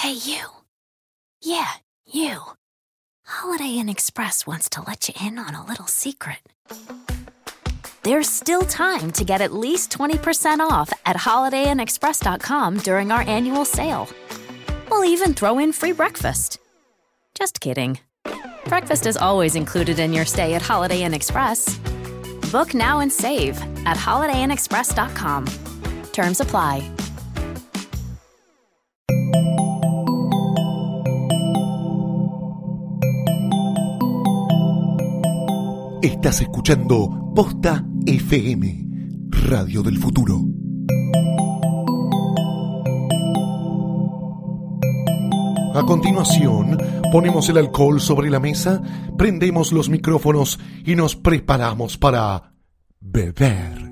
Hey, you. Yeah, you. Holiday Inn Express wants to let you in on a little secret. There's still time to get at least 20% off at holidayinexpress.com during our annual sale. We'll even throw in free breakfast. Just kidding. Breakfast is always included in your stay at Holiday Inn Express. Book now and save at holidayinexpress.com. Terms apply. Estás escuchando Posta FM, Radio del Futuro. A continuación, ponemos el alcohol sobre la mesa, prendemos los micrófonos y nos preparamos para beber.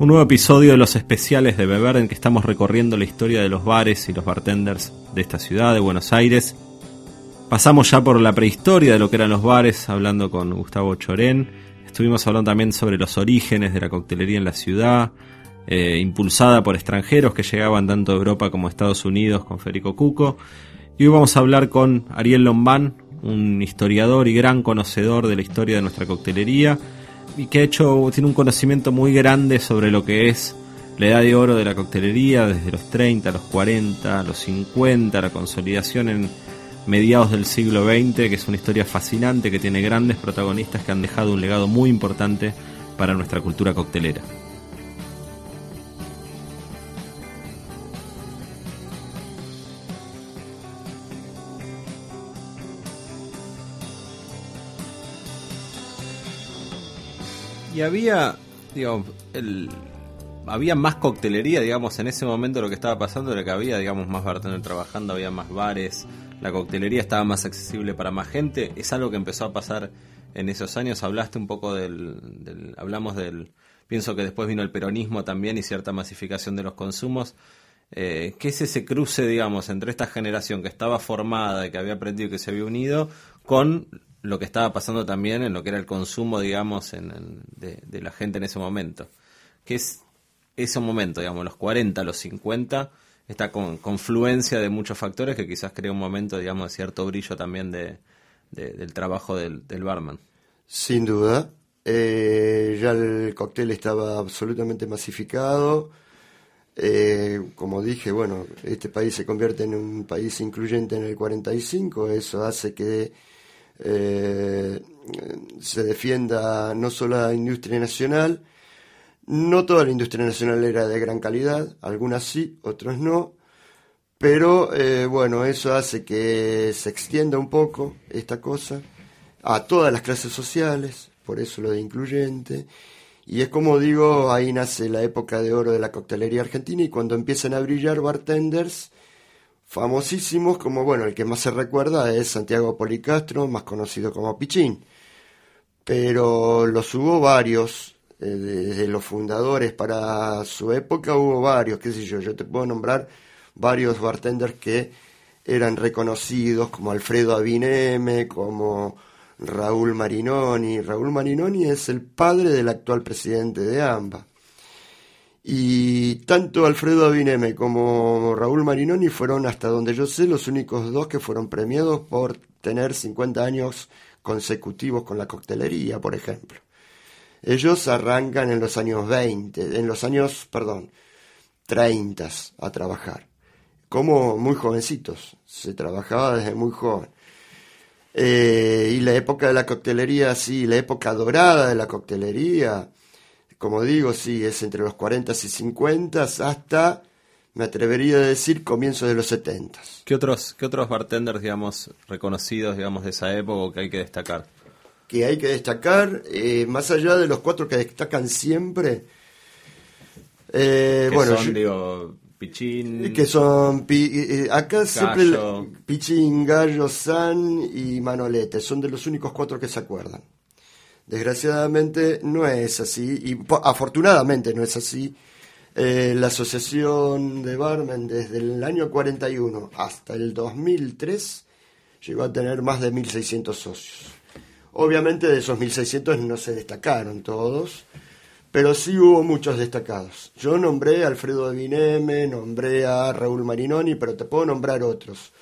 Un nuevo episodio de los especiales de Beber en que estamos recorriendo la historia de los bares y los bartenders de esta ciudad, de Buenos Aires. Pasamos ya por la prehistoria de lo que eran los bares, hablando con Gustavo Chorén. Estuvimos hablando también sobre los orígenes de la coctelería en la ciudad, eh, impulsada por extranjeros que llegaban tanto de Europa como de Estados Unidos con Federico Cuco. Y hoy vamos a hablar con Ariel Lombán, un historiador y gran conocedor de la historia de nuestra coctelería y que ha hecho, tiene un conocimiento muy grande sobre lo que es la edad de oro de la coctelería, desde los 30, los 40, los 50, la consolidación en mediados del siglo XX, que es una historia fascinante, que tiene grandes protagonistas que han dejado un legado muy importante para nuestra cultura coctelera. Y había, digamos, el, había más coctelería, digamos, en ese momento lo que estaba pasando era que había, digamos, más bartender trabajando, había más bares, la coctelería estaba más accesible para más gente. Es algo que empezó a pasar en esos años. Hablaste un poco del, hablamos del, pienso que después vino el peronismo también y cierta masificación de los consumos. Eh, ¿Qué es ese cruce, digamos, entre esta generación que estaba formada, que había aprendido y que se había unido, con lo que estaba pasando también en lo que era el consumo, digamos, en, de, la gente en ese momento. Que es ese momento, digamos, los 40, los 50, esta confluencia de muchos factores que quizás crea un momento, digamos, de cierto brillo también de, del trabajo del, barman. Sin duda. Eh, ya el cóctel estaba absolutamente masificado. Eh, como dije, bueno, este país se convierte en un país incluyente en el 45, eso hace que eh, se defienda no solo la industria nacional, no toda la industria nacional era de gran calidad, algunas sí, otras no, pero eh, bueno, eso hace que se extienda un poco esta cosa a todas las clases sociales, por eso lo de incluyente, y es como digo, ahí nace la época de oro de la coctelería argentina y cuando empiezan a brillar bartenders, famosísimos, como bueno, el que más se recuerda es Santiago Policastro, más conocido como Pichín. Pero los hubo varios, eh, desde los fundadores para su época hubo varios, qué sé yo, yo te puedo nombrar varios bartenders que eran reconocidos, como Alfredo Avineme, como Raúl Marinoni. Raúl Marinoni es el padre del actual presidente de AMBA. Y tanto Alfredo Avineme como Raúl Marinoni fueron, hasta donde yo sé, los únicos dos que fueron premiados por tener 50 años consecutivos con la coctelería, por ejemplo. Ellos arrancan en los años 20, en los años, perdón, 30 a trabajar, como muy jovencitos, se trabajaba desde muy joven. Eh, y la época de la coctelería, sí, la época dorada de la coctelería, como digo, sí, es entre los 40 y 50 hasta, me atrevería a decir, comienzos de los 70. ¿Qué otros, qué otros bartenders, digamos, reconocidos, digamos, de esa época que hay que destacar? Que hay que destacar, eh, más allá de los cuatro que destacan siempre, eh, bueno, son, digo, Pichín. Que son. Eh, acá siempre. Pichín, Gallo, San y Manolete. Son de los únicos cuatro que se acuerdan. Desgraciadamente no es así, y afortunadamente no es así. Eh, la Asociación de Barmen desde el año 41 hasta el 2003 llegó a tener más de 1.600 socios. Obviamente de esos 1.600 no se destacaron todos, pero sí hubo muchos destacados. Yo nombré a Alfredo de Vineme, nombré a Raúl Marinoni, pero te puedo nombrar otros.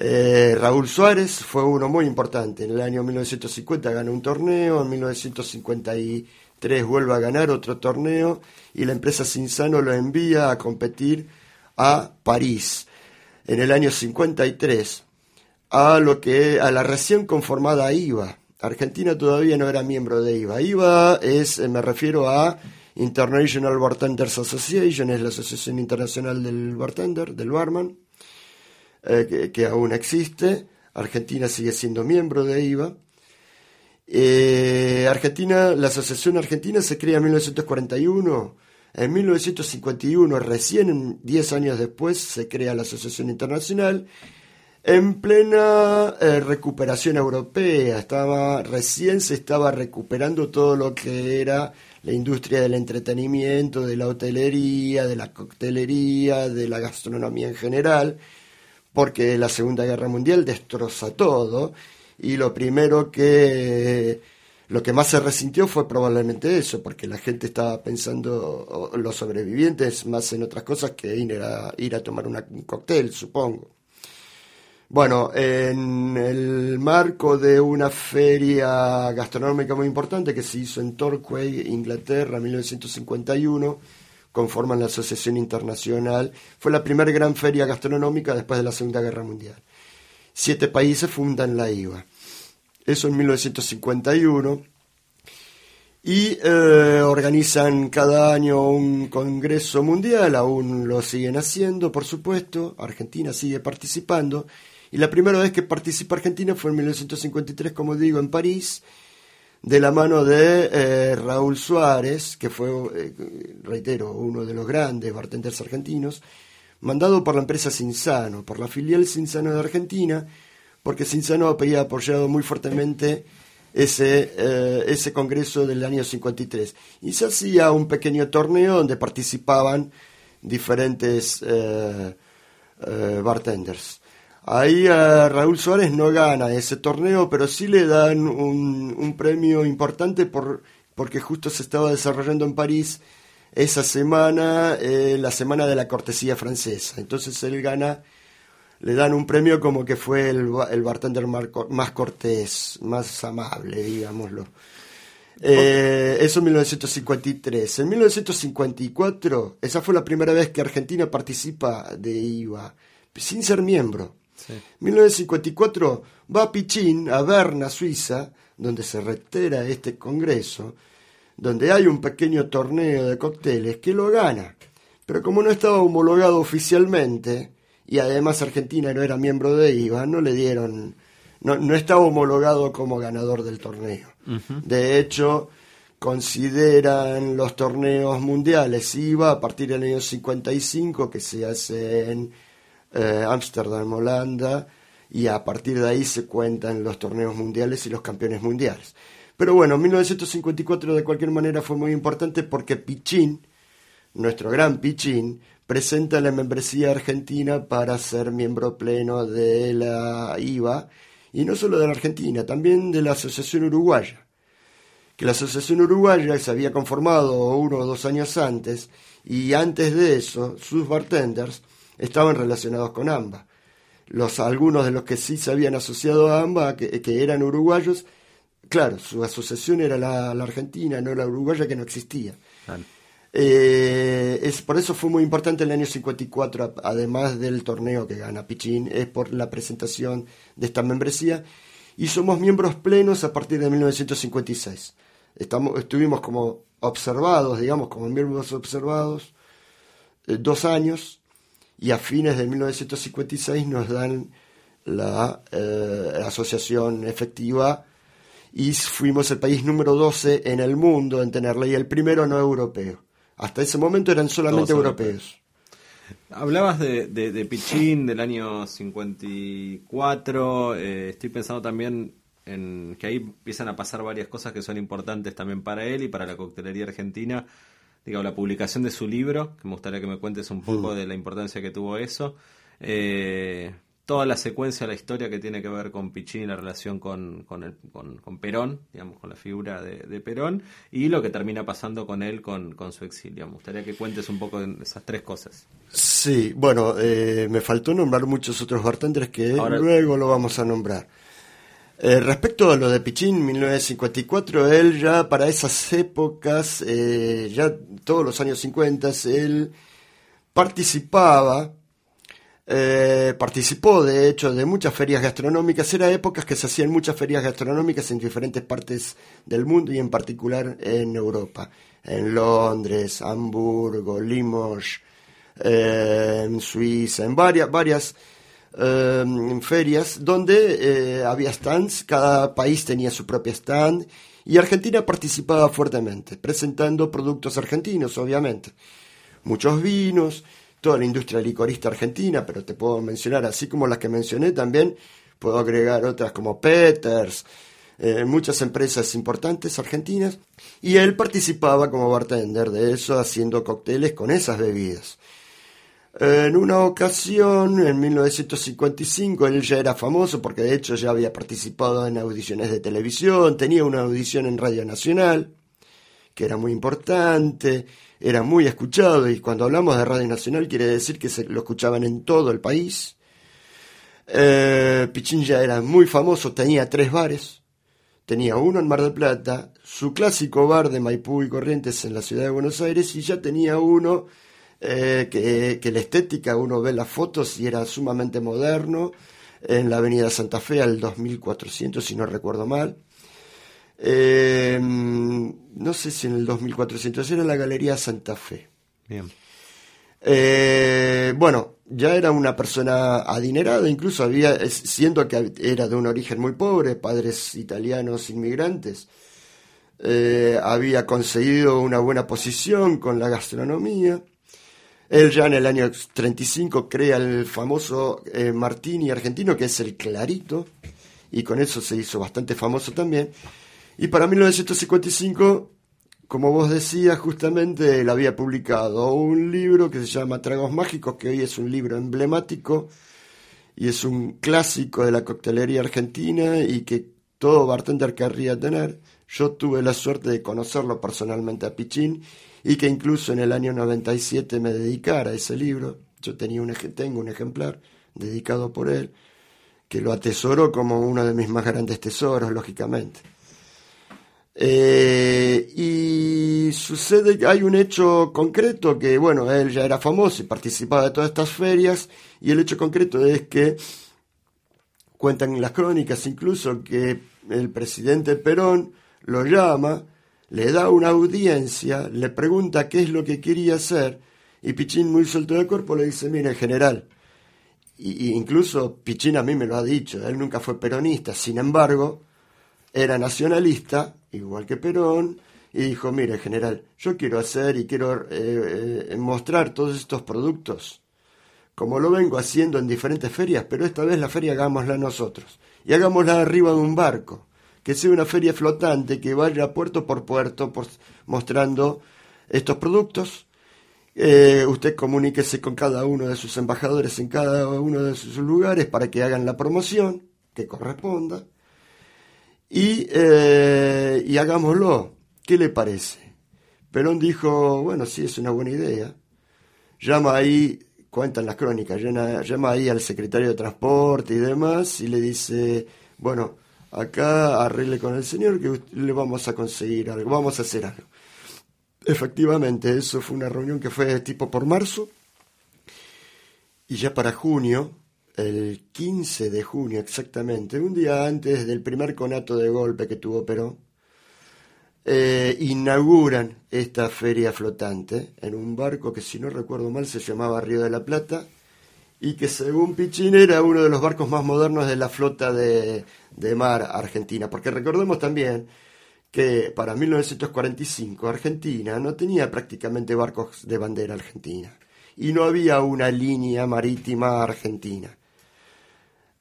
Eh, Raúl Suárez fue uno muy importante. En el año 1950 ganó un torneo, en 1953 vuelve a ganar otro torneo y la empresa Cinzano lo envía a competir a París. En el año 53 a lo que a la recién conformada IVA. Argentina todavía no era miembro de IVA. IVA es, eh, me refiero a International Bartenders Association, es la Asociación Internacional del Bartender, del Barman eh, que, aún existe. Argentina sigue siendo miembro de IVA. Eh, Argentina, la Asociación Argentina se crea en 1941. En 1951, recién 10 años después, se crea la Asociación Internacional en plena eh, recuperación europea. Estaba, recién se estaba recuperando todo lo que era la industria del entretenimiento, de la hotelería, de la coctelería, de la gastronomía en general porque la Segunda Guerra Mundial destroza todo y lo primero que lo que más se resintió fue probablemente eso, porque la gente estaba pensando, los sobrevivientes, más en otras cosas que ir a, ir a tomar un cóctel, supongo. Bueno, en el marco de una feria gastronómica muy importante que se hizo en Torquay, Inglaterra, en 1951, conforman la Asociación Internacional. Fue la primera gran feria gastronómica después de la Segunda Guerra Mundial. Siete países fundan la IVA. Eso en 1951. Y eh, organizan cada año un congreso mundial, aún lo siguen haciendo, por supuesto. Argentina sigue participando. Y la primera vez que participa Argentina fue en 1953, como digo, en París de la mano de eh, Raúl Suárez, que fue, eh, reitero, uno de los grandes bartenders argentinos, mandado por la empresa Cinzano, por la filial Cinzano de Argentina, porque Cinzano había apoyado muy fuertemente ese, eh, ese congreso del año 53. Y se hacía un pequeño torneo donde participaban diferentes bartenders. Ahí a Raúl Suárez no gana ese torneo, pero sí le dan un, premio importante por, porque justo se estaba desarrollando en París esa semana, eh, la semana de la cortesía francesa. Entonces él gana, le dan un premio como que fue el, bartender más cortés, más amable, digámoslo. Eh, eso en 1953. En 1954, esa fue la primera vez que Argentina participa de IVA, sin ser miembro. 1954 va a Pichín, a Berna, Suiza, donde se reitera este congreso, donde hay un pequeño torneo de cócteles que lo gana. Pero como no estaba homologado oficialmente, y además Argentina no era miembro de IVA, no le dieron, no, estaba homologado como ganador del torneo. De hecho, consideran los torneos mundiales IVA a partir del año 55 que se hacen eh, Ámsterdam, Holanda, y a partir de ahí se cuentan los torneos mundiales y los campeones mundiales. Pero bueno, 1954 de cualquier manera fue muy importante porque Pichín, nuestro gran Pichín, presenta la membresía argentina para ser miembro pleno de la IVA, y no solo de la Argentina, también de la Asociación Uruguaya, que la Asociación Uruguaya se había conformado uno o dos años antes, y antes de eso, sus bartenders estaban relacionados con AMBA. Los, algunos de los que sí se habían asociado a AMBA, que, eran uruguayos, claro, su asociación era la, argentina, no la uruguaya que no existía. Eh, es, por eso fue muy importante el año 54, además del torneo que gana Pichín, es por la presentación de esta membresía. Y somos miembros plenos a partir de 1956. Estamos, estuvimos como observados, digamos, como miembros observados, eh, dos años, y a fines de 1956 nos dan la eh, asociación efectiva y fuimos el país número 12 en el mundo en tenerla y el primero no europeo. Hasta ese momento eran solamente europeos. Hablabas de, de, Pichín del año 54, eh, estoy pensando también en que ahí empiezan a pasar varias cosas que son importantes también para él y para la coctelería argentina digamos, la publicación de su libro, que me gustaría que me cuentes un poco Mm. de la importancia que tuvo eso. Eh, toda la secuencia de la historia que tiene que ver con Piccini, la relación con, con, el- con- con Perón, digamos, con la figura de, de Perón, y lo que termina pasando con él con, con su exilio. Me gustaría que cuentes un poco de esas tres cosas. Sí, bueno, eh, me faltó nombrar muchos otros bartenders que Ahora- luego lo vamos a nombrar. Eh, respecto a lo de Pichín, 1954, él ya para esas épocas, eh, ya todos los años 50, él participaba, eh, participó de hecho de muchas ferias gastronómicas. Era épocas que se hacían muchas ferias gastronómicas en diferentes partes del mundo y en particular en Europa. En Londres, Hamburgo, Limoges, en Suiza, en varias, varias eh, ferias donde eh, había stands, cada país tenía su propia stand y Argentina participaba fuertemente, presentando productos argentinos, obviamente. Muchos vinos, toda la industria licorista argentina, pero te puedo mencionar, así como las que mencioné también, puedo agregar otras como Peters, eh, muchas empresas importantes argentinas, y él participaba como bartender de eso, haciendo cócteles con esas bebidas. En una ocasión, en 1955, él ya era famoso porque de hecho ya había participado en audiciones de televisión, tenía una audición en Radio Nacional, que era muy importante, era muy escuchado y cuando hablamos de Radio Nacional quiere decir que se lo escuchaban en todo el país. Eh, Pichín ya era muy famoso, tenía tres bares, tenía uno en Mar del Plata, su clásico bar de Maipú y Corrientes en la ciudad de Buenos Aires y ya tenía uno eh, que, que la estética, uno ve las fotos y era sumamente moderno, en la avenida Santa Fe al 2400 si no recuerdo mal. Eh, no sé si en el 2400 era la Galería Santa Fe. Bien. Eh, bueno, ya era una persona adinerada, incluso había, siendo que era de un origen muy pobre, padres italianos inmigrantes, eh, había conseguido una buena posición con la gastronomía. Él ya en el año 35 crea el famoso eh, Martini argentino, que es el clarito, y con eso se hizo bastante famoso también. Y para 1955, como vos decías, justamente él había publicado un libro que se llama Tragos Mágicos, que hoy es un libro emblemático y es un clásico de la coctelería argentina y que todo bartender querría tener. Yo tuve la suerte de conocerlo personalmente a Pichín y que incluso en el año 97 me dedicara a ese libro. Yo tenía un, tengo un ejemplar dedicado por él que lo atesoro como uno de mis más grandes tesoros, lógicamente. Eh, y sucede que hay un hecho concreto que, bueno, él ya era famoso y participaba de todas estas ferias, y el hecho concreto es que cuentan en las crónicas incluso que el presidente Perón lo llama, le da una audiencia, le pregunta qué es lo que quería hacer, y Pichín muy suelto de cuerpo le dice, mire general, y, incluso Pichín a mí me lo ha dicho, él nunca fue peronista, sin embargo, era nacionalista, igual que Perón, y dijo, mire, general, yo quiero hacer y quiero eh, eh, mostrar todos estos productos, como lo vengo haciendo en diferentes ferias, pero esta vez la feria hagámosla nosotros, y hagámosla arriba de un barco, que sea una feria flotante que vaya puerto por puerto mostrando estos productos. Eh, usted comuníquese con cada uno de sus embajadores en cada uno de sus lugares para que hagan la promoción que corresponda y, eh, y hagámoslo. ¿Qué le parece? Perón dijo, bueno, sí, es una buena idea. Llama ahí, cuentan las crónicas, llama, llama ahí al secretario de Transporte y demás y le dice, bueno, acá arregle con el señor que le vamos a conseguir algo, vamos a hacer algo. Efectivamente, eso fue una reunión que fue tipo por marzo y ya para junio, el 15 de junio exactamente, un día antes del primer conato de golpe que tuvo Perón, eh, inauguran esta feria flotante en un barco que si no recuerdo mal se llamaba Río de la Plata y que según Pichín era uno de los barcos más modernos de la flota de, de mar argentina. Porque recordemos también que para 1945 Argentina no tenía prácticamente barcos de bandera argentina y no había una línea marítima argentina.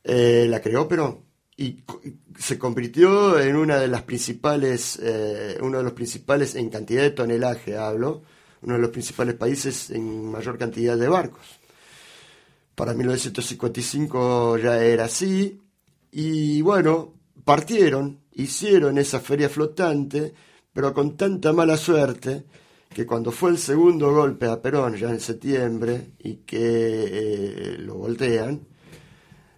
Eh, la creó Perón y se convirtió en una de las principales, eh, uno de los principales en cantidad de tonelaje, hablo, uno de los principales países en mayor cantidad de barcos. Para 1955 ya era así, y bueno, partieron, hicieron esa feria flotante, pero con tanta mala suerte que cuando fue el segundo golpe a Perón, ya en septiembre, y que eh, lo voltean,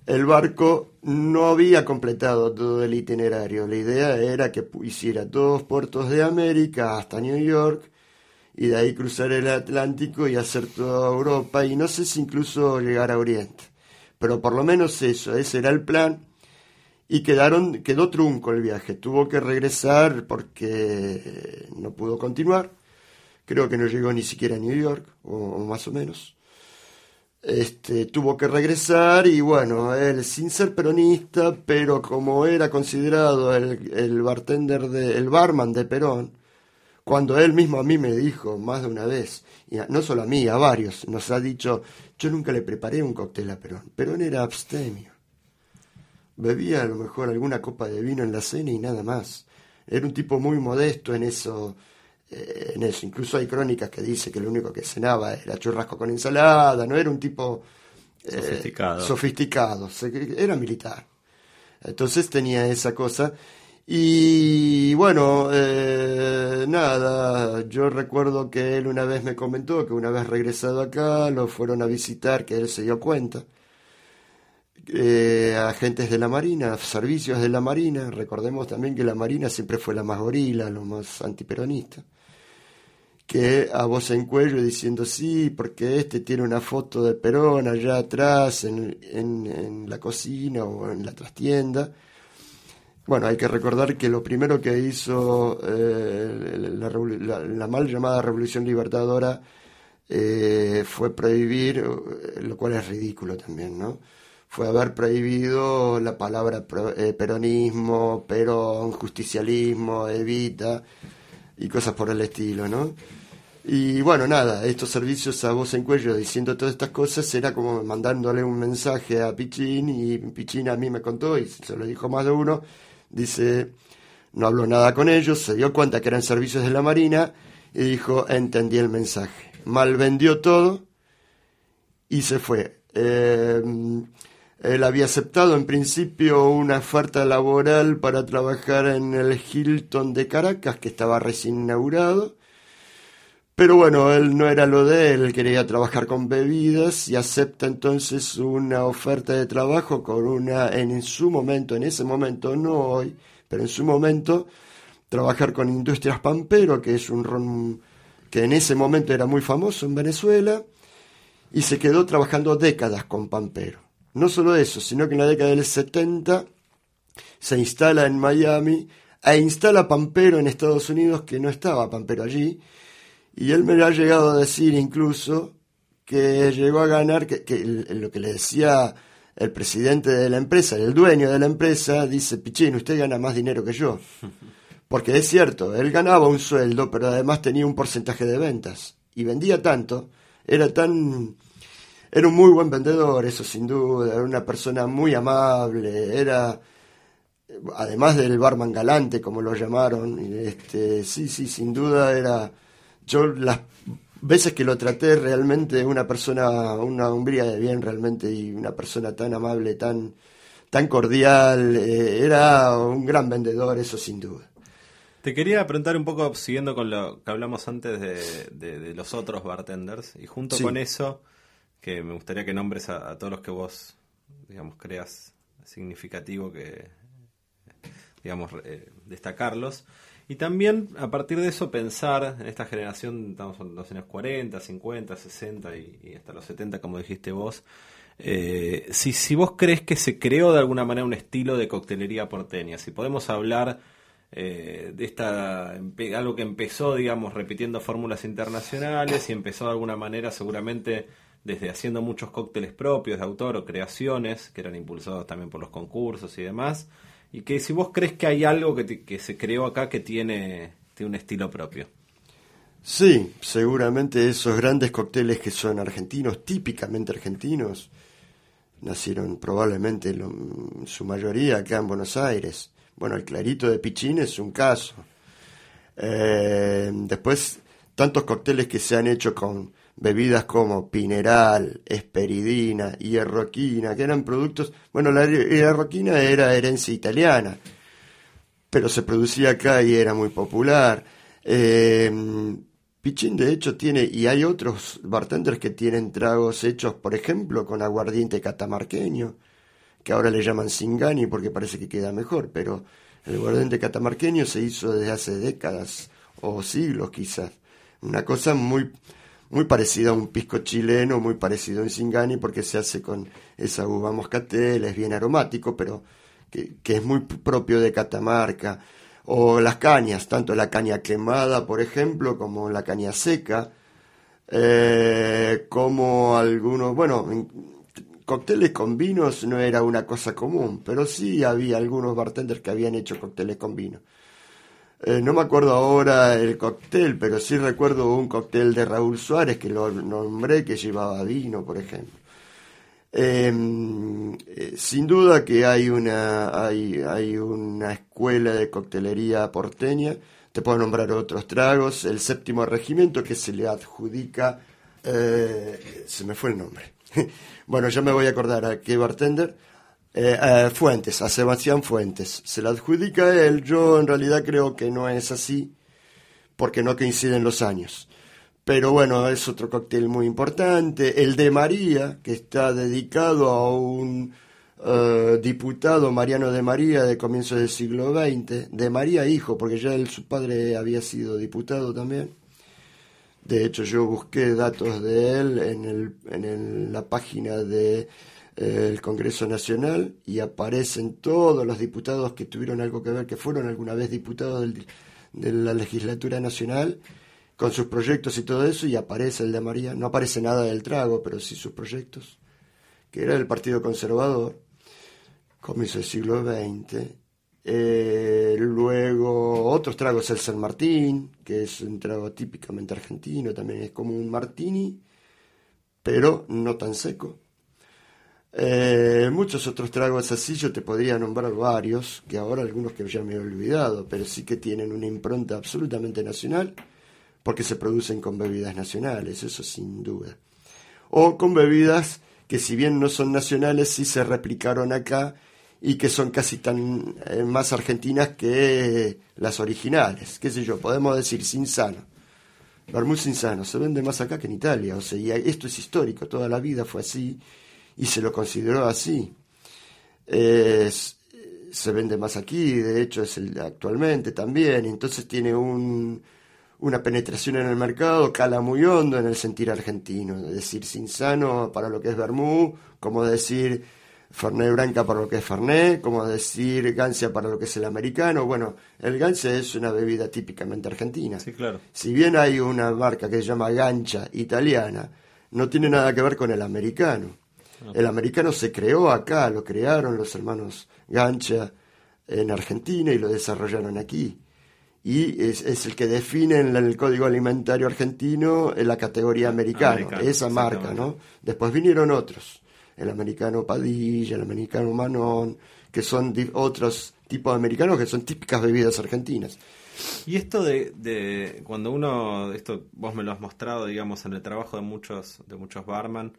el barco no había completado todo el itinerario. La idea era que hiciera dos puertos de América hasta New York y de ahí cruzar el Atlántico y hacer toda Europa y no sé si incluso llegar a Oriente. Pero por lo menos eso, ese era el plan y quedaron, quedó trunco el viaje. Tuvo que regresar porque no pudo continuar creo que no llegó ni siquiera a New York, o, más o menos. Este, tuvo que regresar y bueno, él sin ser peronista, pero como era considerado el, el bartender, de, el barman de Perón, cuando él mismo a mí me dijo más de una vez, y no solo a mí, a varios, nos ha dicho, yo nunca le preparé un cóctel a Perón. Perón era abstemio. Bebía a lo mejor alguna copa de vino en la cena y nada más. Era un tipo muy modesto en eso, eh, en eso. Incluso hay crónicas que dice que lo único que cenaba era churrasco con ensalada, no era un tipo eh, sofisticado. era militar. Entonces tenía esa cosa. Y bueno, eh, nada, yo recuerdo que él una vez me comentó que una vez regresado acá lo fueron a visitar, que él se dio cuenta. agentes de la Marina, servicios de la Marina, recordemos también que la Marina siempre fue la más gorila, lo más antiperonista que a voz en cuello diciendo sí, porque este tiene una foto de Perón allá atrás en, en, la cocina o en la trastienda. Bueno, hay que recordar que lo primero que hizo eh, la, mal llamada Revolución Libertadora eh, fue prohibir, eh, lo cual es ridículo también, ¿no? Fue haber prohibido la palabra peronismo, perón, justicialismo, evita y cosas por el estilo, ¿no? Y bueno, nada, estos servicios a voz en cuello diciendo todas estas cosas era como mandándole un mensaje a Pichín y Pichín a mí me contó y se lo dijo más de uno, dice, no habló nada con ellos, se dio cuenta que eran servicios de la Marina y dijo, entendí el mensaje. Mal vendió todo y se fue. Eh, él había aceptado en principio una oferta laboral para trabajar en el Hilton de Caracas, que estaba recién inaugurado pero bueno, él no era lo de él, quería trabajar con bebidas y acepta entonces una oferta de trabajo con una, en su momento, en ese momento, no hoy, pero en su momento, trabajar con Industrias Pampero, que es un ron que en ese momento era muy famoso en Venezuela, y se quedó trabajando décadas con Pampero. No solo eso, sino que en la década del 70 se instala en Miami e instala Pampero en Estados Unidos, que no estaba Pampero allí, y él me ha llegado a decir incluso que llegó a ganar, que, lo que le decía el presidente de la empresa, el dueño de la empresa, dice, Pichín, usted gana más dinero que yo. Porque es cierto, él ganaba un sueldo, pero además tenía un porcentaje de ventas. Y vendía tanto, era tan... Era un muy buen vendedor, eso sin duda, era una persona muy amable, era además del barman galante, como lo llamaron, este, sí, sí, sin duda era yo las veces que lo traté realmente una persona, una hombría de bien realmente y una persona tan amable, tan, tan cordial, eh, era un gran vendedor, eso sin duda. Te quería preguntar un poco, siguiendo con lo que hablamos antes de, los otros bartenders, y junto con eso, que me gustaría que nombres a, todos los que vos, digamos, creas significativo que, digamos, eh, destacarlos. Y también a partir de eso pensar en esta generación, estamos en los años 40, 50, 60 y, hasta los 70, como dijiste vos, eh, si, si vos crees que se creó de alguna manera un estilo de coctelería porteña, si podemos hablar eh, de esta algo que empezó, digamos, repitiendo fórmulas internacionales y empezó de alguna manera seguramente desde haciendo muchos cócteles propios de autor o creaciones que eran impulsados también por los concursos y demás y que si vos crees que hay algo que, se creó acá que tiene, tiene un estilo propio. Sí, seguramente esos grandes cócteles que son argentinos, típicamente argentinos, nacieron probablemente en su mayoría acá en Buenos Aires. Bueno, el clarito de Pichín es un caso. Eh, después tantos cócteles que se han hecho con bebidas como pineral, esperidina, hierroquina, que eran productos, bueno, la hierroquina era herencia italiana, pero se producía acá y era muy popular. Eh, Pichín de hecho tiene, y hay otros bartenders que tienen tragos hechos, por ejemplo, con aguardiente catamarqueño, que ahora le llaman Singani porque parece que queda mejor, pero el aguardiente catamarqueño se hizo desde hace décadas o siglos quizás. Una cosa muy muy parecido a un pisco chileno, muy parecido a un Singani, porque se hace con esa uva moscatel, es bien aromático, pero que, es muy propio de Catamarca. O las cañas, tanto la caña quemada, por ejemplo, como la caña seca, eh, como algunos, bueno, cócteles con vinos no era una cosa común, pero sí había algunos bartenders que habían hecho cócteles con vino. Eh, no me acuerdo ahora el cóctel, pero sí recuerdo un cóctel de Raúl Suárez que lo nombré que llevaba vino, por ejemplo. Em, eh, sin duda que hay una, hay, hay una escuela de coctelería porteña, te puedo nombrar otros tragos, el séptimo regimiento que se le adjudica, eh, se me fue el nombre, bueno, ya me voy a acordar a qué bartender, eh, eh, Fuentes, a Sebastián Fuentes. Se la adjudica a él, yo en realidad creo que no es así, porque no coinciden los años. Pero bueno, es otro cóctel muy importante. El de María, que está dedicado a un eh, diputado Mariano de María de comienzos del siglo XX, de María hijo, porque ya él, su padre había sido diputado también. De hecho, yo busqué datos de él en, la página de el Congreso Nacional y aparecen todos los diputados que tuvieron algo que ver, que fueron alguna vez diputados de la legislatura nacional, con sus proyectos y todo eso, y aparece el de María, no aparece nada del trago, pero sí sus proyectos, que era del Partido Conservador, comienzo del siglo XX. Eh, luego otros tragos, el San Martín, que es un trago típicamente argentino, también es como un martini, pero no tan seco eh, muchos otros tragos así, yo te podría nombrar varios, que ahora algunos que ya me he olvidado, pero sí que tienen una impronta absolutamente nacional, porque se producen con bebidas nacionales, eso sin duda. O con bebidas que si bien no son nacionales, sí se replicaron acá y que son casi tan eh, más argentinas que las originales. Qué sé yo, podemos decir Sinsano. Vermouth Sinsano se vende más acá que en Italia, o sea, esto es histórico, toda la vida fue así y se lo consideró así. se vende más aquí, de hecho es el actualmente también, entonces tiene un, una penetración en el mercado, cala muy hondo en el sentir argentino, es decir, Sinsano para lo que es Bermú, como decir Fernet Branca para lo que es Fernet, como decir Gancia para lo que es el americano. Bueno, el Gancia es una bebida típicamente argentina. Sí, claro. Si bien hay una marca que se llama Gancha italiana, no tiene nada que ver con el americano. El americano se creó acá, lo crearon los hermanos Gancha en Argentina y lo desarrollaron aquí. Y es, el que define en el Código Alimentario Argentino en la categoría americano, esa marca, ¿no? Después vinieron otros, el americano Padilla, el americano Manón, que son otros tipos de americanos que son típicas bebidas argentinas. Y esto de, de, cuando uno, esto vos me lo has mostrado, digamos, en el trabajo de muchos, de muchos barman,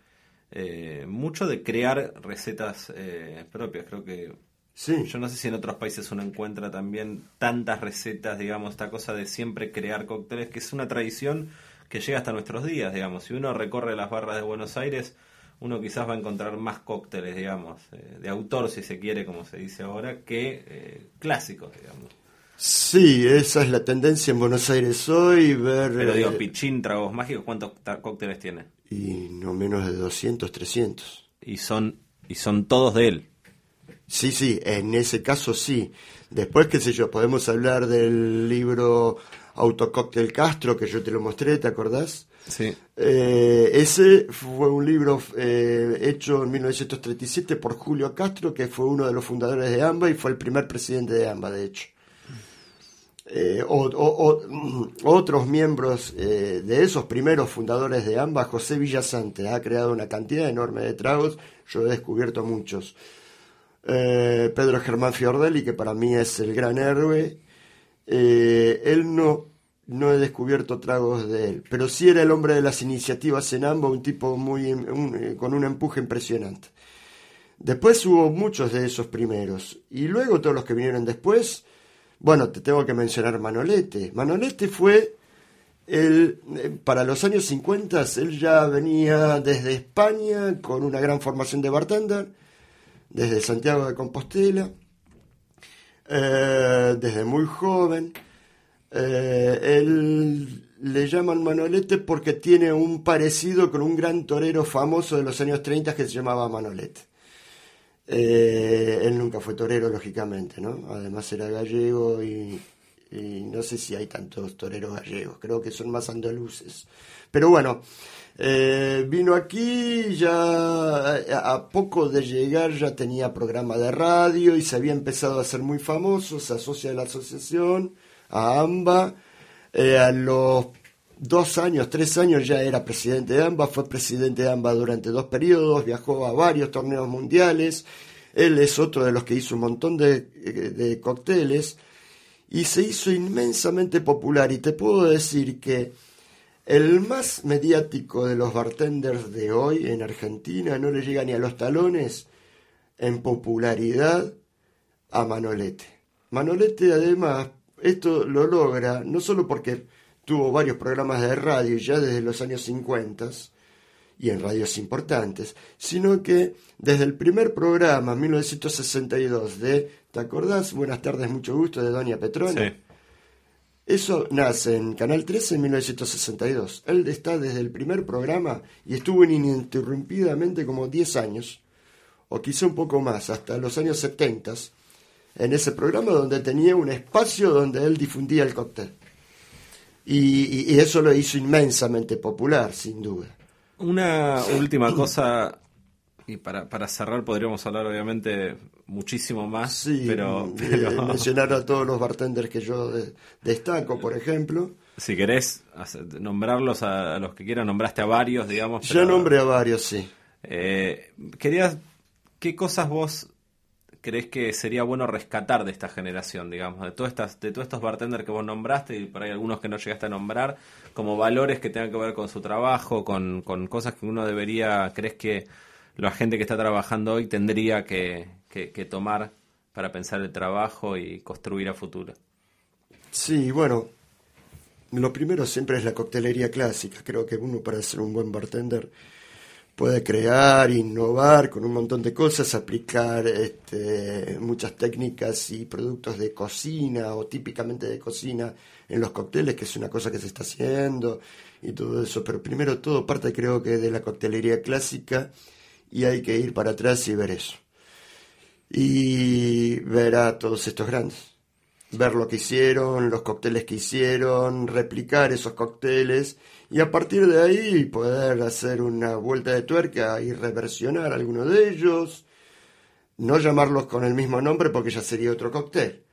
eh, mucho de crear recetas eh, propias. Creo que sí. yo no sé si en otros países uno encuentra también tantas recetas, digamos, esta cosa de siempre crear cócteles, que es una tradición que llega hasta nuestros días, digamos. Si uno recorre las barras de Buenos Aires, uno quizás va a encontrar más cócteles, digamos, eh, de autor, si se quiere, como se dice ahora, que clásicos, digamos. Sí, esa es la tendencia en Buenos Aires hoy, ver... Pero digo, Pichín, Tragos Mágicos, ¿cuántos cócteles tiene? Y no menos de 200, 300. Y son, y son todos de él. Sí, sí, en ese caso sí. Después, qué sé yo, podemos hablar del libro Autocóctel Castro, que yo te lo mostré, ¿te acordás? Sí. Eh, ese fue un libro eh, hecho en 1937 por Julio Castro, que fue uno de los fundadores de AMBA y fue el primer presidente de AMBA, de hecho. Eh, mm, otros miembros eh, de esos primeros fundadores de ambas, José Villasante, ha creado una cantidad enorme de tragos, yo he descubierto muchos. Eh, Pedro Germán Fiordelli, que para mí es el gran héroe, él no, no he descubierto tragos de él, pero sí era el hombre de las iniciativas en ambos, un tipo muy con un empuje impresionante. Después hubo muchos de esos primeros, y luego todos los que vinieron después, bueno, te tengo que mencionar Manolete. Manolete fue el, eh, para los años 50, él ya venía desde España con una gran formación de bartender, desde Santiago de Compostela, eh, desde muy joven eh, él le llaman Manolete porque tiene un parecido con un gran torero famoso de los años 30 que se llamaba Manolete. Eh, él nunca fue torero, lógicamente, ¿no? Además era gallego y, no sé si hay tantos toreros gallegos, creo que son más andaluces. Pero bueno, eh, vino aquí, ya a poco de llegar ya tenía programa de radio y se había empezado a ser muy famoso, se asocia a la asociación a AMBA. Eh, a los dos años, tres años ya era presidente de AMBA, fue presidente de AMBA durante dos periodos, viajó a varios torneos mundiales. Él es otro de los que hizo un montón de, de cócteles y se hizo inmensamente popular. Y te puedo decir que el más mediático de los bartenders de hoy en Argentina no le llega ni a los talones en popularidad a Manolete. Manolete además esto lo logra no solo porque tuvo varios programas de radio ya desde los años 50 y en radios importantes, sino que desde el primer programa, 1962, de, ¿te acordás? Buenas tardes, mucho gusto, de Doña Petrona. Sí. Eso nace en Canal 13 en 1962. Él está desde el primer programa y estuvo ininterrumpidamente como 10 años, o quizá un poco más, hasta los años 70 en ese programa donde tenía un espacio donde él difundía el cóctel. Y, eso lo hizo inmensamente popular, sin duda. Una última cosa, y para, para cerrar podríamos hablar obviamente muchísimo más, sí, pero, mencionar a todos los bartenders que yo destaco, por ejemplo. Si querés nombrarlos a, los que quieras, nombraste a varios, digamos. Yo nombré a varios, sí. Eh, querías, ¿qué cosas vos crees que sería bueno rescatar de esta generación, digamos, de, todas estas, de todos estos bartenders que vos nombraste y por ahí algunos que no llegaste a nombrar, como valores que tengan que ver con su trabajo, con, con cosas que uno debería, crees que la gente que está trabajando hoy tendría que, que, tomar para pensar el trabajo y construir a futuro? Sí, bueno, lo primero siempre es la coctelería clásica. Creo que uno para ser un buen bartender puede crear, innovar con un montón de cosas, aplicar este, muchas técnicas y productos de cocina o típicamente de cocina en los cócteles, que es una cosa que se está haciendo y todo eso. Pero primero todo parte creo que de la coctelería clásica y hay que ir para atrás y ver eso. Y ver a todos estos grandes. Ver lo que hicieron, los cócteles que hicieron, replicar esos cócteles y a partir de ahí poder hacer una vuelta de tuerca y reversionar alguno de ellos, no llamarlos con el mismo nombre porque ya sería otro cóctel,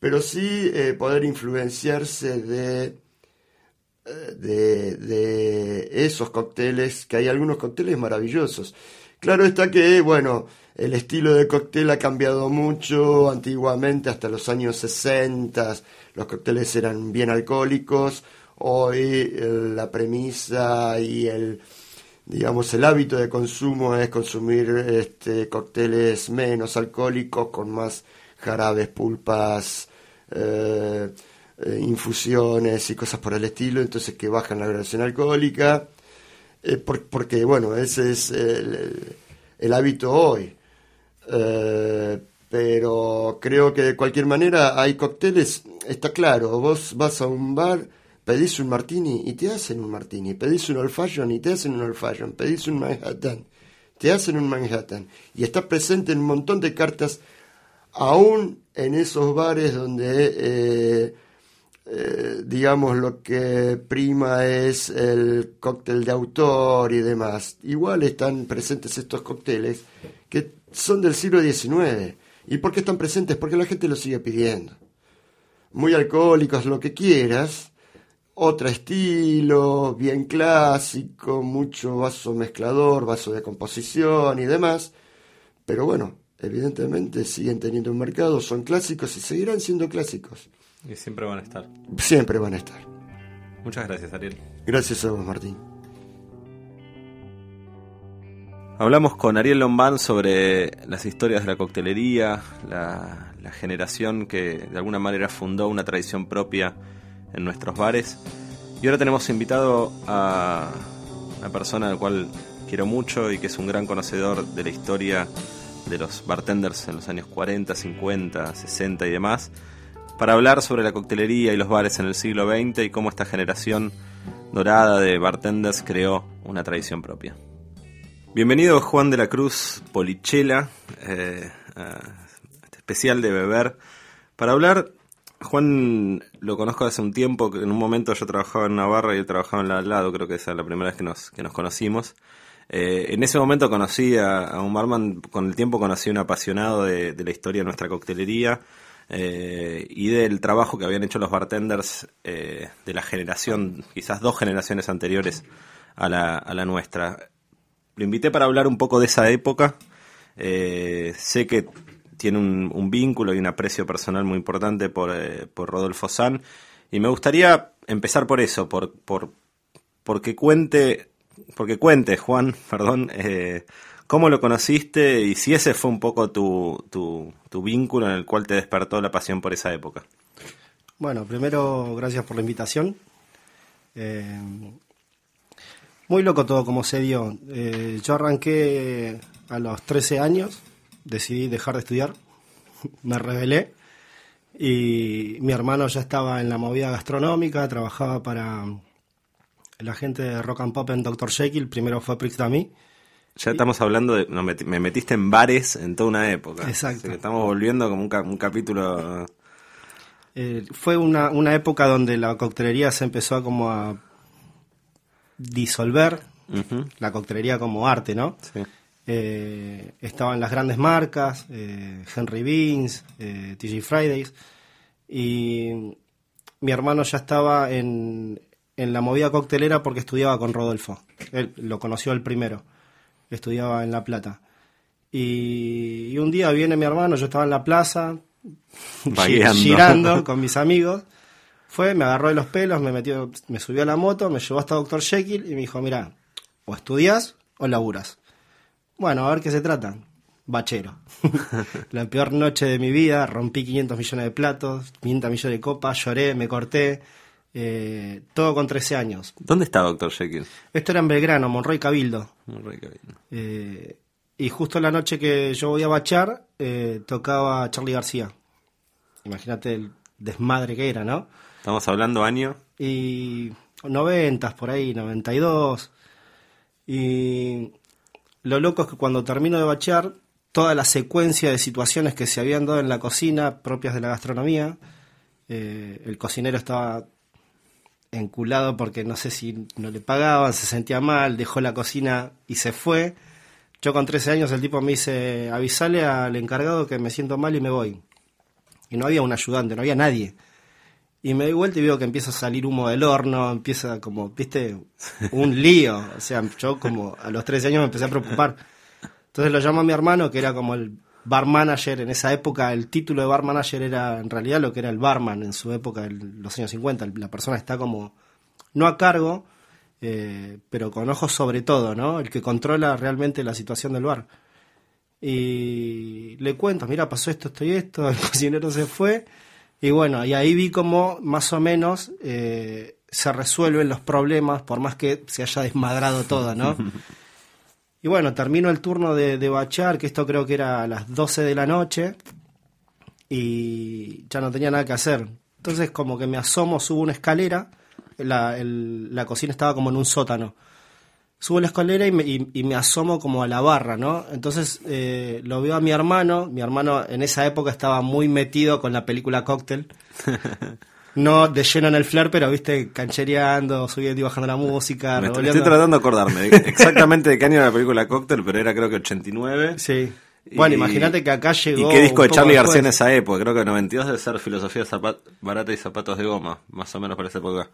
pero sí eh, poder influenciarse de, eh, de, de esos cócteles, que hay algunos cócteles maravillosos. Claro está que, bueno, el estilo de cóctel ha cambiado mucho. Antiguamente, hasta los años 60, los cócteles eran bien alcohólicos. Hoy eh, la premisa y el digamos el hábito de consumo es consumir este, cócteles menos alcohólicos con más jarabes, pulpas, eh, eh, infusiones y cosas por el estilo, entonces que bajan la graduación alcohólica, porque bueno, ese es el, hábito hoy. pero creo que de cualquier manera hay cócteles, está claro, vos vas a un bar, pedís un martini y te hacen un martini, pedís un old y te hacen un old pedís un Manhattan, te hacen un Manhattan. Y está presente en un montón de cartas, aún en esos bares donde, eh, eh, digamos, lo que prima es el cóctel de autor y demás. Igual están presentes estos cócteles que son del siglo XIX. ¿Y por qué están presentes? Porque la gente los sigue pidiendo. Muy alcohólicos, lo que quieras, otro estilo, bien clásico, mucho vaso mezclador, vaso de composición y demás. Pero bueno, evidentemente siguen teniendo un mercado, son clásicos y seguirán siendo clásicos. Y siempre van a estar. Siempre van a estar. Muchas gracias, Ariel. Gracias a vos, Martín. Hablamos con Ariel Lombán sobre las historias de la coctelería, la, la, generación que de alguna manera fundó una tradición propia en nuestros bares. Y ahora tenemos invitado a una persona al cual quiero mucho y que es un gran conocedor de la historia de los bartenders en los años 40, 50, 60 y demás, para hablar sobre la coctelería y los bares en el siglo XX y cómo esta generación dorada de bartenders creó una tradición propia. Bienvenido Juan de la Cruz Polichela, eh, este especial de beber, para hablar, Juan lo conozco hace un tiempo, en un momento yo trabajaba en una barra y él trabajaba en la al lado, creo que esa es la primera vez que nos, que nos conocimos. Eh, en ese momento conocí a, un barman, con el tiempo conocí a un apasionado de, la historia de nuestra coctelería eh, y del trabajo que habían hecho los bartenders eh, de la generación, quizás dos generaciones anteriores a la, a la nuestra. Lo invité para hablar un poco de esa época. Sé que tiene un, un, vínculo y un aprecio personal muy importante por, eh, por Rodolfo San. Y me gustaría empezar por eso, por, por porque cuente, porque cuente, Juan, perdón, eh, cómo lo conociste y si ese fue un poco tu, tu, tu, vínculo en el cual te despertó la pasión por esa época. Bueno, primero, gracias por la invitación. Eh, muy loco todo como se dio. Eh, yo arranqué a los 13 años, decidí dejar de estudiar, me rebelé y mi hermano ya estaba en la movida gastronómica, trabajaba para la gente de Rock and Pop en Dr. Jekyll, primero fue Prix Dami. Ya estamos hablando de. No, me, me, metiste en bares en toda una época. Exacto. Así que estamos volviendo como un, ca, un capítulo. Eh, fue una, una época donde la coctelería se empezó a como a disolver, uh -huh. la coctelería como arte, ¿no? Sí. Eh, estaban las grandes marcas, eh, Henry Beans, eh, TG Fridays, y mi hermano ya estaba en, en la movida coctelera porque estudiaba con Rodolfo. Él lo conoció el primero. Estudiaba en La Plata. Y, y un día viene mi hermano, yo estaba en la plaza, girando con mis amigos. Fue, me agarró de los pelos, me metió, me subió a la moto, me llevó hasta Dr. Jekyll y me dijo, mira, o estudias o laburas. Bueno, a ver qué se trata. Bachero. la peor noche de mi vida, rompí 500 millones de platos, 500 millones de copas, lloré, me corté. Eh, todo con 13 años. ¿Dónde está Doctor Jekyll? Esto era en Belgrano, Monroy Cabildo. Monroy Cabildo. Eh, y justo la noche que yo voy a bachar, eh, tocaba Charlie García. Imagínate el desmadre que era, ¿no? Estamos hablando año. Y 90 por ahí, 92. Y lo loco es que cuando termino de bachear, toda la secuencia de situaciones que se habían dado en la cocina, propias de la gastronomía, eh, el cocinero estaba enculado porque no sé si no le pagaban, se sentía mal, dejó la cocina y se fue. Yo con 13 años el tipo me dice, avisale al encargado que me siento mal y me voy. Y no había un ayudante, no había nadie. Y me doy vuelta y veo que empieza a salir humo del horno, empieza como, viste, un lío. O sea, yo como a los 13 años me empecé a preocupar. Entonces lo llamo a mi hermano, que era como el bar manager en esa época. El título de bar manager era en realidad lo que era el barman en su época, en los años 50. La persona está como, no a cargo, eh, pero con ojos sobre todo, ¿no? El que controla realmente la situación del bar. Y le cuento, mira, pasó esto, esto y esto, el cocinero se fue. Y bueno, y ahí vi como más o menos eh, se resuelven los problemas, por más que se haya desmadrado todo, ¿no? y bueno, termino el turno de, de bachar, que esto creo que era a las 12 de la noche, y ya no tenía nada que hacer. Entonces como que me asomo, subo una escalera, la, el, la cocina estaba como en un sótano. Subo la escalera y me, y, y me asomo como a la barra, ¿no? Entonces eh, lo veo a mi hermano. Mi hermano en esa época estaba muy metido con la película Cocktail. No de lleno en el flair, pero viste, canchereando, subiendo y bajando la música. Me estoy tratando de acordarme exactamente de qué año era la película Cocktail, pero era creo que 89. Sí. Bueno, y, imagínate que acá llegó. ¿Y qué disco de Charlie García en esa época? Creo que 92 debe ser Filosofía zapat barata y zapatos de goma, más o menos para esa época.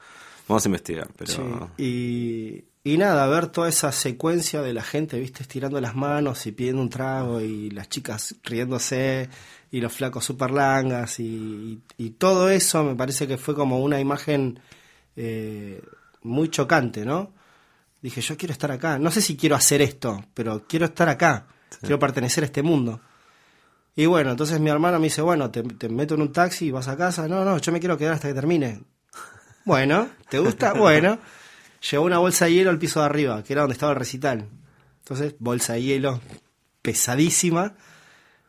Vamos a investigar, pero... Sí. Y, y nada, ver toda esa secuencia de la gente, viste, estirando las manos y pidiendo un trago y las chicas riéndose y los flacos super langas y, y, y todo eso me parece que fue como una imagen eh, muy chocante, ¿no? Dije, yo quiero estar acá. No sé si quiero hacer esto, pero quiero estar acá. Quiero pertenecer a este mundo. Y bueno, entonces mi hermano me dice, bueno, te, te meto en un taxi y vas a casa. No, no, yo me quiero quedar hasta que termine. Bueno, ¿te gusta? bueno. Llevó una bolsa de hielo al piso de arriba, que era donde estaba el recital. Entonces, bolsa de hielo pesadísima.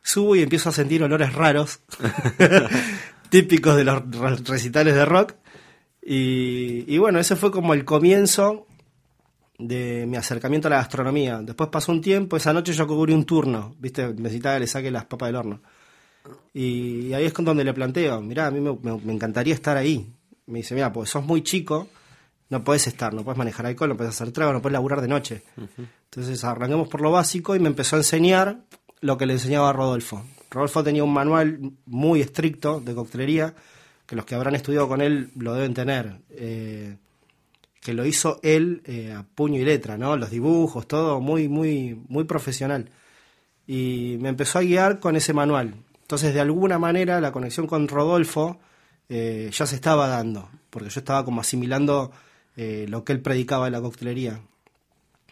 Subo y empiezo a sentir olores raros, típicos de los re- recitales de rock. Y, y bueno, ese fue como el comienzo de mi acercamiento a la gastronomía. Después pasó un tiempo, esa noche yo cubrí un turno, ¿viste? Necesitaba que le saque las papas del horno. Y ahí es con donde le planteo, mirá, a mí me, me- me encantaría estar ahí. Me dice, mira, pues sos muy chico, no podés estar, no podés manejar alcohol, no podés hacer trago, no podés laburar de noche. Entonces arranquemos por lo básico y me empezó a enseñar lo que le enseñaba a Rodolfo. Rodolfo tenía un manual muy estricto de coctelería, que los que habrán estudiado con él lo deben tener. eh, que lo hizo él eh, a puño y letra, ¿no? Los dibujos, todo muy, muy, muy profesional. Y me empezó a guiar con ese manual. Entonces, de alguna manera, la conexión con Rodolfo eh, ya se estaba dando, porque yo estaba como asimilando eh, lo que él predicaba de la coctelería.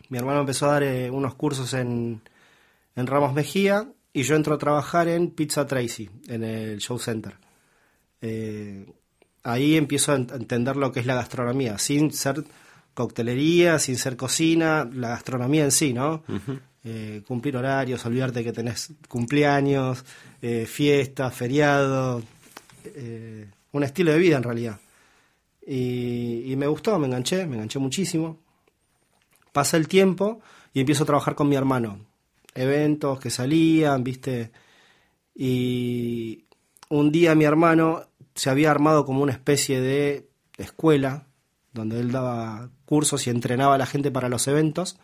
Mi hermano empezó a dar unos cursos en, en Ramos Mejía y yo entro a trabajar en Pizza Tracy, en el Show Center. Ahí empiezo a ent- a entender lo que es la gastronomía, sin ser coctelería, sin ser cocina, la gastronomía en sí, ¿no? Eh, cumplir horarios, olvidarte que tenés cumpleaños, eh, fiestas, feriados, eh, un estilo de vida en realidad. Y, y me gustó, me enganché, me enganché muchísimo. Pasa el tiempo y empiezo a trabajar con mi hermano. Eventos que salían, viste. Y un día mi hermano se había armado como una especie de escuela donde él daba cursos y entrenaba a la gente para los eventos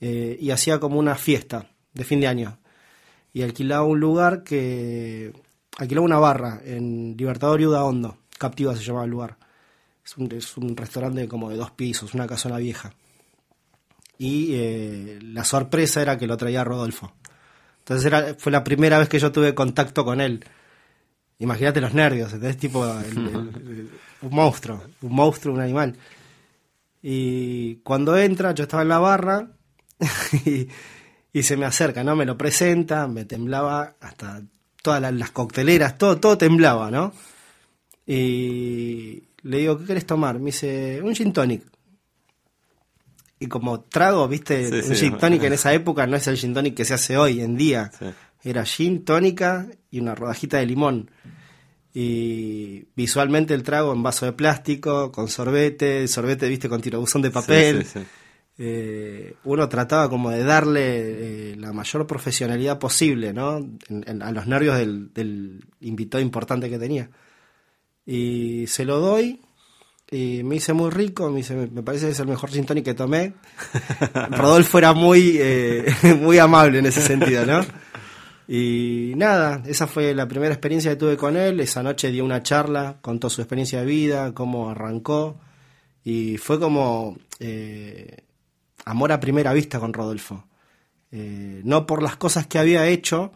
eh, y hacía como una fiesta de fin de año y alquilaba un lugar que alquilaba una barra en Libertador y Hondo, Captiva se llamaba el lugar. Es un, es un restaurante como de dos pisos, una casona vieja. Y eh, la sorpresa era que lo traía Rodolfo. Entonces era, fue la primera vez que yo tuve contacto con él. Imagínate los nervios, es tipo el- el- el- un monstruo, un monstruo, un animal. Y cuando entra, yo estaba en la barra y, y se me acerca, ¿no? Me lo presenta, me temblaba hasta todas las, las cocteleras, todo, todo temblaba, ¿no? Y le digo, ¿qué querés tomar? Me dice, un gin tonic. Y como trago, viste, Sí, un sí. gin tonic en esa época no es el gin tonic que se hace hoy en día. Sí. Era gin, tónica y una rodajita de limón. Y visualmente el trago en vaso de plástico, con sorbete, sorbete, viste, con tirabuzón de papel. Sí, sí, sí. Eh, uno trataba como de darle eh, la mayor profesionalidad posible, ¿no? En- en- a los nervios del, del invitado importante que tenía. Y se lo doy, y me hice muy rico, me, dice, me parece que es el mejor gin tonic que tomé. Rodolfo era muy, eh, muy amable en ese sentido, ¿no? Y nada, esa fue la primera experiencia que tuve con él. Esa noche dio una charla, contó su experiencia de vida, cómo arrancó. Y fue como eh, amor a primera vista con Rodolfo. Eh, no por las cosas que había hecho,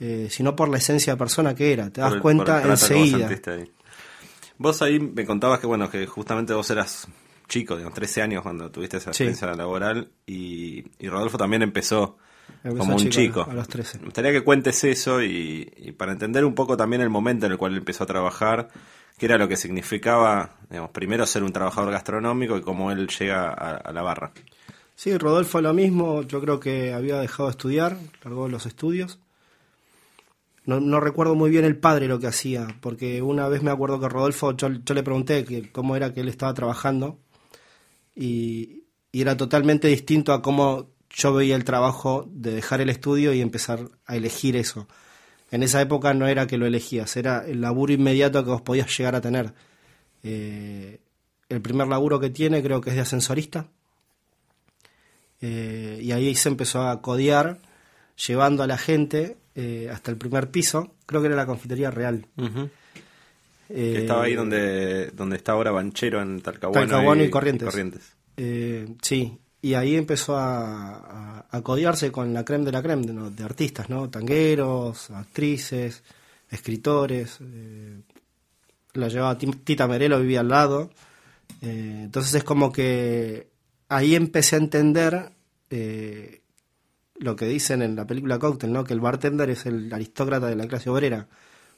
eh, sino por la esencia de persona que era. Te das el- cuenta vos enseguida. ahí. Vos ahí me contabas que bueno que justamente vos eras chico, digamos, 13 años cuando tuviste esa Sí. experiencia laboral y, y Rodolfo también Empezó como un chico, a los 13. Me gustaría que cuentes eso y, y para entender un poco también el momento en el cual él empezó a trabajar, qué era lo que significaba, digamos, primero ser un trabajador gastronómico y cómo él llega a, a la barra. Sí, Rodolfo lo mismo, yo creo que había dejado de estudiar, largó los estudios. No, no recuerdo muy bien el padre lo que hacía, porque una vez me acuerdo que Rodolfo, yo, yo le pregunté que cómo era que él estaba trabajando y, y era totalmente distinto a cómo yo veía el trabajo de dejar el estudio y empezar a elegir eso. En esa época no era que lo elegías, era el laburo inmediato que vos podías llegar a tener. Eh, el primer laburo que tiene creo que es de ascensorista. Eh, y ahí se empezó a codear, llevando a la gente eh, hasta el primer piso. Creo que era la confitería real. Que Eh, estaba ahí donde, donde está ahora Banchero en Talcahuano, Talcahuano y Corrientes. Corrientes. Eh, sí, y ahí empezó a, a, con la creme de la creme de, artistas, ¿no? Tangueros, actrices, escritores. eh, la llevaba Tita Merelo, vivía al lado. Eh, entonces es como que ahí empecé a entender eh, lo que dicen en la película Cocktail, ¿no? que el bartender es el aristócrata de la clase obrera.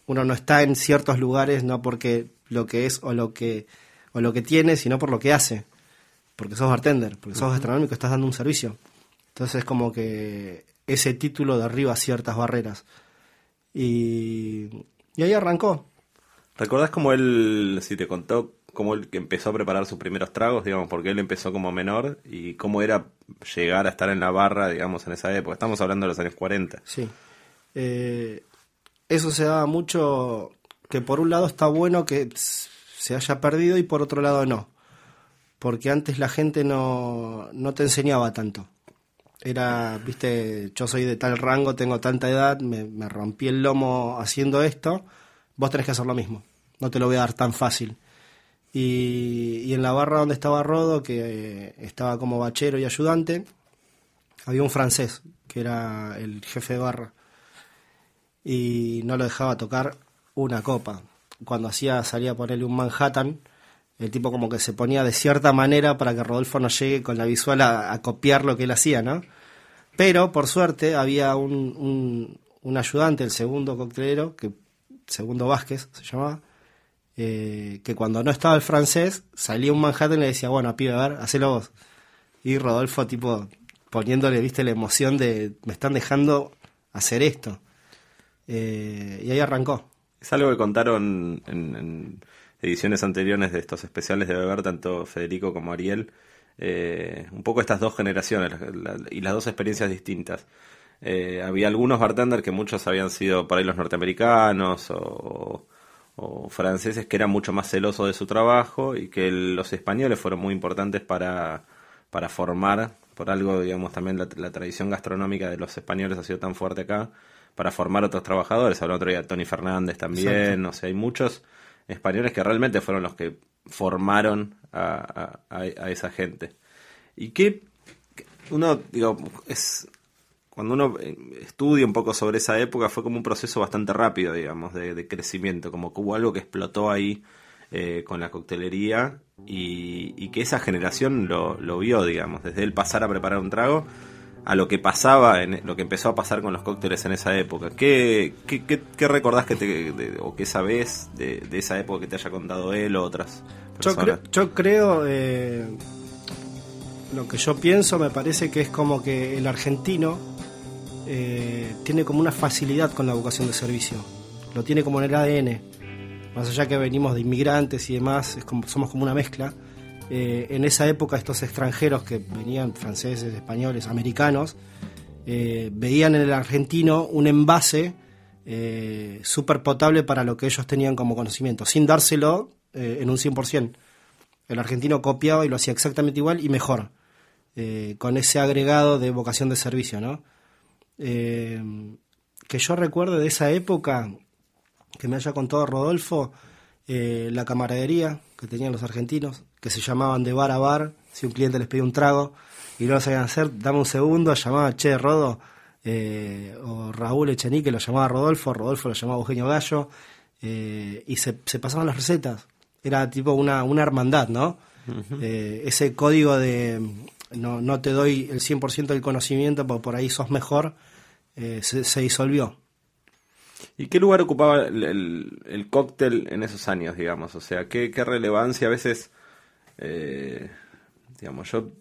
Uno no está en ciertos lugares no porque lo que es o lo que, o lo que tiene, sino por lo que hace. Porque sos bartender, porque sos gastronómico, estás dando un servicio. Entonces es como que ese título derriba ciertas barreras. Y, y ahí arrancó. ¿Recordás cómo él, si te contó, cómo él empezó a preparar sus primeros tragos, digamos, porque él empezó como menor y cómo era llegar a estar en la barra, digamos, en esa época? Estamos hablando de los años 40. Sí. Eh, eso se daba mucho, que por un lado está bueno que se haya perdido y por otro lado no. Porque antes la gente no, no te enseñaba tanto era, viste, yo soy de tal rango, tengo tanta edad, me, rompí el lomo haciendo esto, vos tenés que hacer lo mismo, no te lo voy a dar tan fácil. Y, en la barra donde estaba Rodo, que eh, estaba como bachero y ayudante, había un francés, que era el jefe de barra, y no lo dejaba tocar una copa. Cuando hacía, salía a ponerle un Manhattan, el tipo como que se ponía de cierta manera para que Rodolfo no llegue con la visual a, copiar lo que él hacía, ¿no? Pero, por suerte, había un, un, ayudante, el segundo coctelero, que segundo Vázquez se llamaba, eh, que cuando no estaba el francés, salía un Manhattan y le decía, bueno, pibe, a ver, hacelo vos. Y Rodolfo, tipo, poniéndole, viste, la emoción de, me están dejando hacer esto. Eh, y ahí arrancó. Es algo que contaron en ediciones anteriores de estos especiales de beber, tanto Federico como Ariel, eh, un poco estas dos generaciones y las dos experiencias distintas. Eh, había algunos bartenders que muchos habían sido por ahí los norteamericanos o, franceses que eran mucho más celosos de su trabajo y que los españoles fueron muy importantes para, para formar, por algo, digamos, también la, tradición gastronómica de los españoles ha sido tan fuerte acá, para formar otros trabajadores. Habló otro día Tony Fernández también, no sé, hay muchos españoles que realmente fueron los que formaron a, esa gente. Y que uno, digo, es cuando uno eh, estudia un poco sobre esa época fue como un proceso bastante rápido, digamos, de, crecimiento, como que hubo algo que explotó ahí eh, con la coctelería y, que esa generación lo, lo, vio, digamos, desde el pasar a preparar un trago a lo que pasaba, en, lo que empezó a pasar con los cócteles en esa época. ¿Qué, qué, qué, recordás que te, o qué sabés de, esa época que te haya contado él o otras personas? Yo creo, eh, lo que yo pienso me parece que es como que el argentino eh, tiene como una facilidad con la vocación de servicio. Lo tiene como en el ADN. Más allá que venimos de inmigrantes y demás, es como, somos como una mezcla eh, en esa época estos extranjeros que venían, franceses, españoles, americanos, eh, veían en el argentino un envase eh, súper potable para lo que ellos tenían como conocimiento, sin dárselo en un 100%. El argentino copiaba y lo hacía exactamente igual y mejor, con ese agregado de vocación de servicio, ¿no? que yo recuerde de esa época, que me haya contado Rodolfo, la camaradería que tenían los argentinos, que se llamaban de bar a bar, si un cliente les pedía un trago y no lo sabían hacer, dame un segundo, llamaba Che Rodo, eh, o Raúl Echenique lo llamaba Rodolfo, Rodolfo lo llamaba Eugenio Gallo, eh, y se, pasaban las recetas. Era tipo una, una hermandad, ¿no? Eh, ese código de no, no te doy el 100% del conocimiento, porque por ahí sos mejor, se, se, disolvió. ¿Y qué lugar ocupaba el, el, cóctel en esos años, digamos? O sea, ¿qué, qué relevancia a veces eh, digamos, yo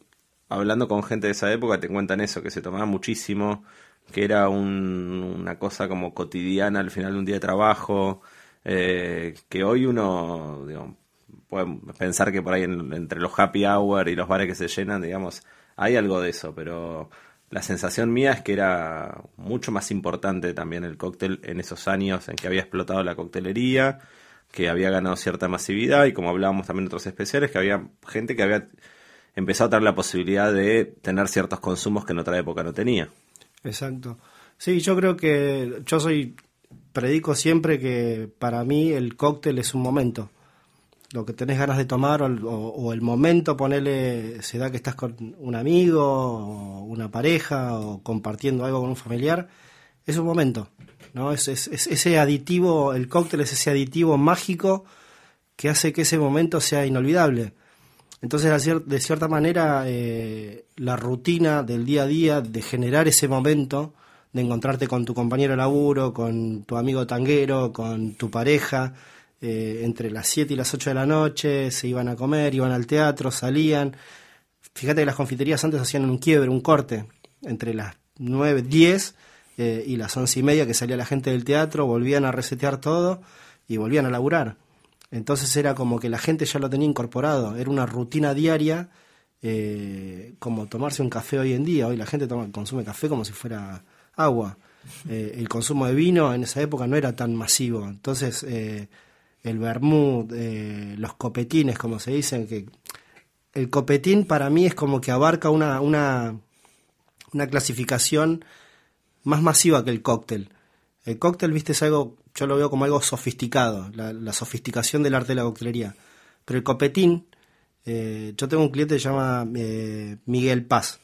hablando con gente de esa época te cuentan eso, que se tomaba muchísimo, que era una cosa como cotidiana al final de un día de trabajo, eh, que hoy uno puede pensar que por ahí entre los happy hour y los bares que se llenan, digamos, hay algo de eso, pero la sensación mía es que era mucho más importante también el cóctel en esos años en que había explotado la coctelería que había ganado cierta masividad y como hablábamos también en otros especiales, que había gente que había empezado a tener la posibilidad de tener ciertos consumos que en otra época no tenía. Exacto. Sí, yo creo que yo soy, predico siempre que para mí el cóctel es un momento. Lo que tenés ganas de tomar o, el momento, ponele, se da que estás con un amigo o una pareja o compartiendo algo con un familiar, es un momento. ¿no? Es, ese aditivo, el cóctel es ese aditivo mágico que hace que ese momento sea inolvidable. Entonces, de cierta manera, eh, la rutina del día a día, de generar ese momento, de encontrarte con tu compañero de laburo, con tu amigo tanguero, con tu pareja, eh, entre las 7 y las 8 de la noche, se iban a comer, iban al teatro, salían. Fíjate que las confiterías antes hacían un quiebre, un corte, entre las 9, 10 eh, y las 11 y media que salía la gente del teatro, volvían a resetear todo y volvían a laburar. Entonces era como que la gente ya lo tenía incorporado, era una rutina diaria, eh, como tomarse un café hoy en día. Hoy la gente consume café como si fuera agua. Eh, el consumo de vino en esa época no era tan masivo. Entonces, eh, el vermut, los copetines, como se dicen, que el copetín para mí es como que abarca una, una, una clasificación más masiva que el cóctel. El cóctel, viste, es algo yo lo veo como algo sofisticado, la, sofisticación del arte de la coctelería. Pero el copetín, eh, yo tengo un cliente que se llama eh, Miguel Paz,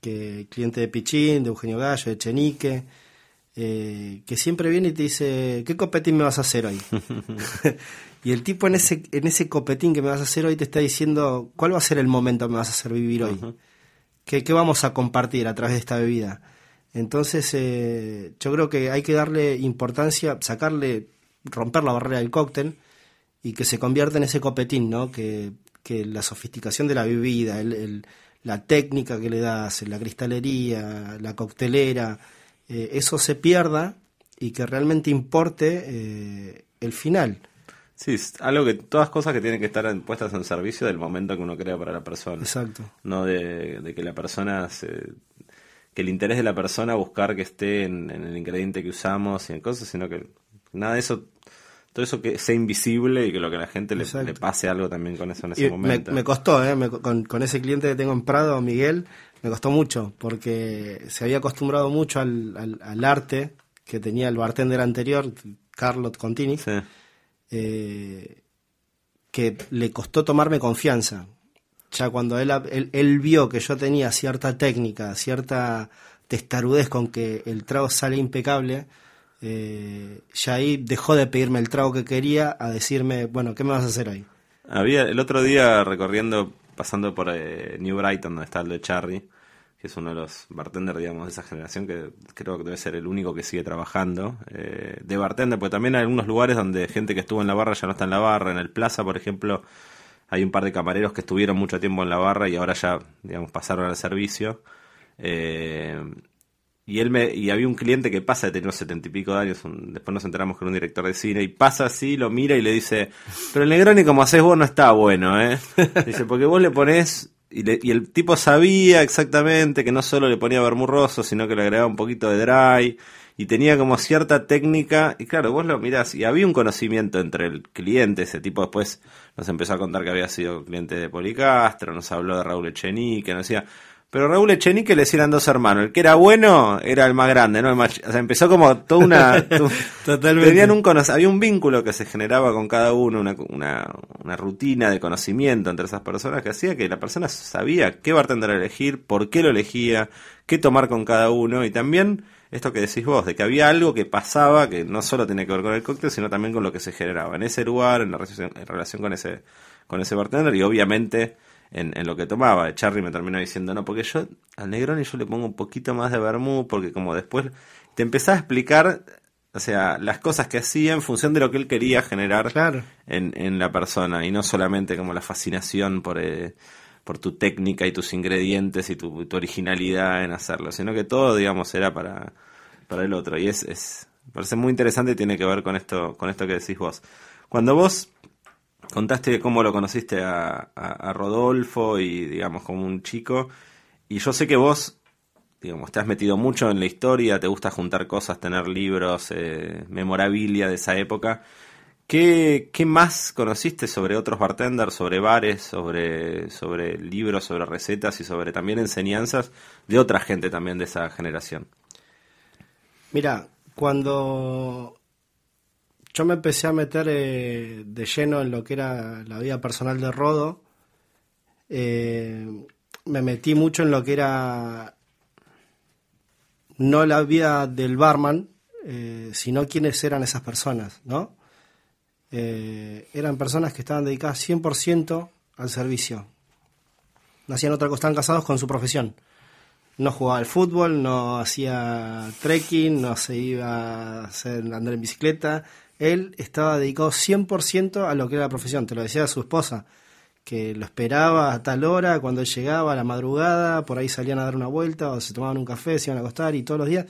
que cliente de Pichín, de Eugenio Gallo, de Chenique, eh, que siempre viene y te dice, ¿qué copetín me vas a hacer hoy? y el tipo en ese, en ese copetín que me vas a hacer hoy te está diciendo, ¿cuál va a ser el momento que me vas a hacer vivir hoy? ¿Qué, ¿Qué vamos a compartir a través de esta bebida? Entonces, eh, yo creo que hay que darle importancia, sacarle, romper la barrera del cóctel y que se convierta en ese copetín, ¿no? Que, la sofisticación de la bebida, la técnica que le das, la cristalería, la coctelera, eh, eso se pierda y que realmente importe eh, el final. Sí, algo que todas cosas que tienen que estar puestas en servicio del momento que uno crea para la persona. Exacto. No de, de que la persona se, que el interés de la persona buscar que esté en, el ingrediente que usamos y en cosas, sino que nada de eso, todo eso que sea invisible y que lo que a la gente le, pase algo también con eso en ese momento. Me, costó, ¿eh? con, ese cliente que tengo en Prado, Miguel, me costó mucho, porque se había acostumbrado mucho al, al, arte que tenía el bartender anterior, Carlos Contini, eh, que le costó tomarme confianza ya cuando él, él, vio que yo tenía cierta técnica, cierta testarudez con que el trago sale impecable, eh, ya ahí dejó de pedirme el trago que quería a decirme, bueno, ¿qué me vas a hacer ahí? Había el otro día recorriendo, pasando por eh, New Brighton, donde está el de Charlie, que es uno de los bartenders, digamos, de esa generación, que creo que debe ser el único que sigue trabajando eh, de bartender, porque también hay algunos lugares donde gente que estuvo en la barra ya no está en la barra, en el Plaza, por ejemplo, hay un par de camareros que estuvieron mucho tiempo en la barra y ahora ya, digamos, pasaron al servicio. Eh, y él me, y había un cliente que pasa de tener unos setenta y pico de años, después nos enteramos que era un director de cine, y pasa así, lo mira y le dice, pero el Negroni como haces vos no está bueno, ¿eh? Dice, porque vos le ponés, y, y el tipo sabía exactamente que no solo le ponía vermurroso, sino que le agregaba un poquito de dry, y tenía como cierta técnica, y claro, vos lo mirás, y había un conocimiento entre el cliente, ese tipo después nos empezó a contar que había sido cliente de Policastro, nos habló de Raúl Echenique, nos decía, pero Raúl Echenique le decían dos hermanos, el que era bueno era el más grande, ¿no? o sea, empezó como toda una... Totalmente. Tenían un había un vínculo que se generaba con cada uno, una, una, una rutina de conocimiento entre esas personas que hacía que la persona sabía qué bartender elegir, por qué lo elegía, qué tomar con cada uno, y también esto que decís vos, de que había algo que pasaba que no solo tenía que ver con el cóctel, sino también con lo que se generaba en ese lugar, en, la relación, en relación con ese, con ese bartender y obviamente en, en, lo que tomaba. Charlie me terminó diciendo, no, porque yo al Negroni yo le pongo un poquito más de vermú, porque como después te empezaba a explicar, o sea, las cosas que hacía en función de lo que él quería generar en, en la persona y no solamente como la fascinación por... Eh, por tu técnica y tus ingredientes y tu, originalidad en hacerlo, sino que todo, digamos, era para, para el otro. Y es, es, parece muy interesante y tiene que ver con esto, con esto que decís vos. Cuando vos contaste cómo lo conociste a, a, Rodolfo y, digamos, como un chico, y yo sé que vos, digamos, te has metido mucho en la historia, te gusta juntar cosas, tener libros, eh, memorabilia de esa época. ¿Qué, ¿Qué, más conociste sobre otros bartenders, sobre bares, sobre, sobre libros, sobre recetas y sobre también enseñanzas de otra gente también de esa generación? Mira, cuando yo me empecé a meter eh, de lleno en lo que era la vida personal de Rodo, eh, me metí mucho en lo que era no la vida del barman, eh, sino quiénes eran esas personas, ¿no? Eh, eran personas que estaban dedicadas 100% al servicio. no hacían otra cosa, estaban casados con su profesión. No jugaba al fútbol, no hacía trekking, no se iba a andar en bicicleta. Él estaba dedicado 100% a lo que era la profesión, te lo decía su esposa, que lo esperaba a tal hora, cuando él llegaba a la madrugada, por ahí salían a dar una vuelta o se tomaban un café, se iban a acostar y todos los días.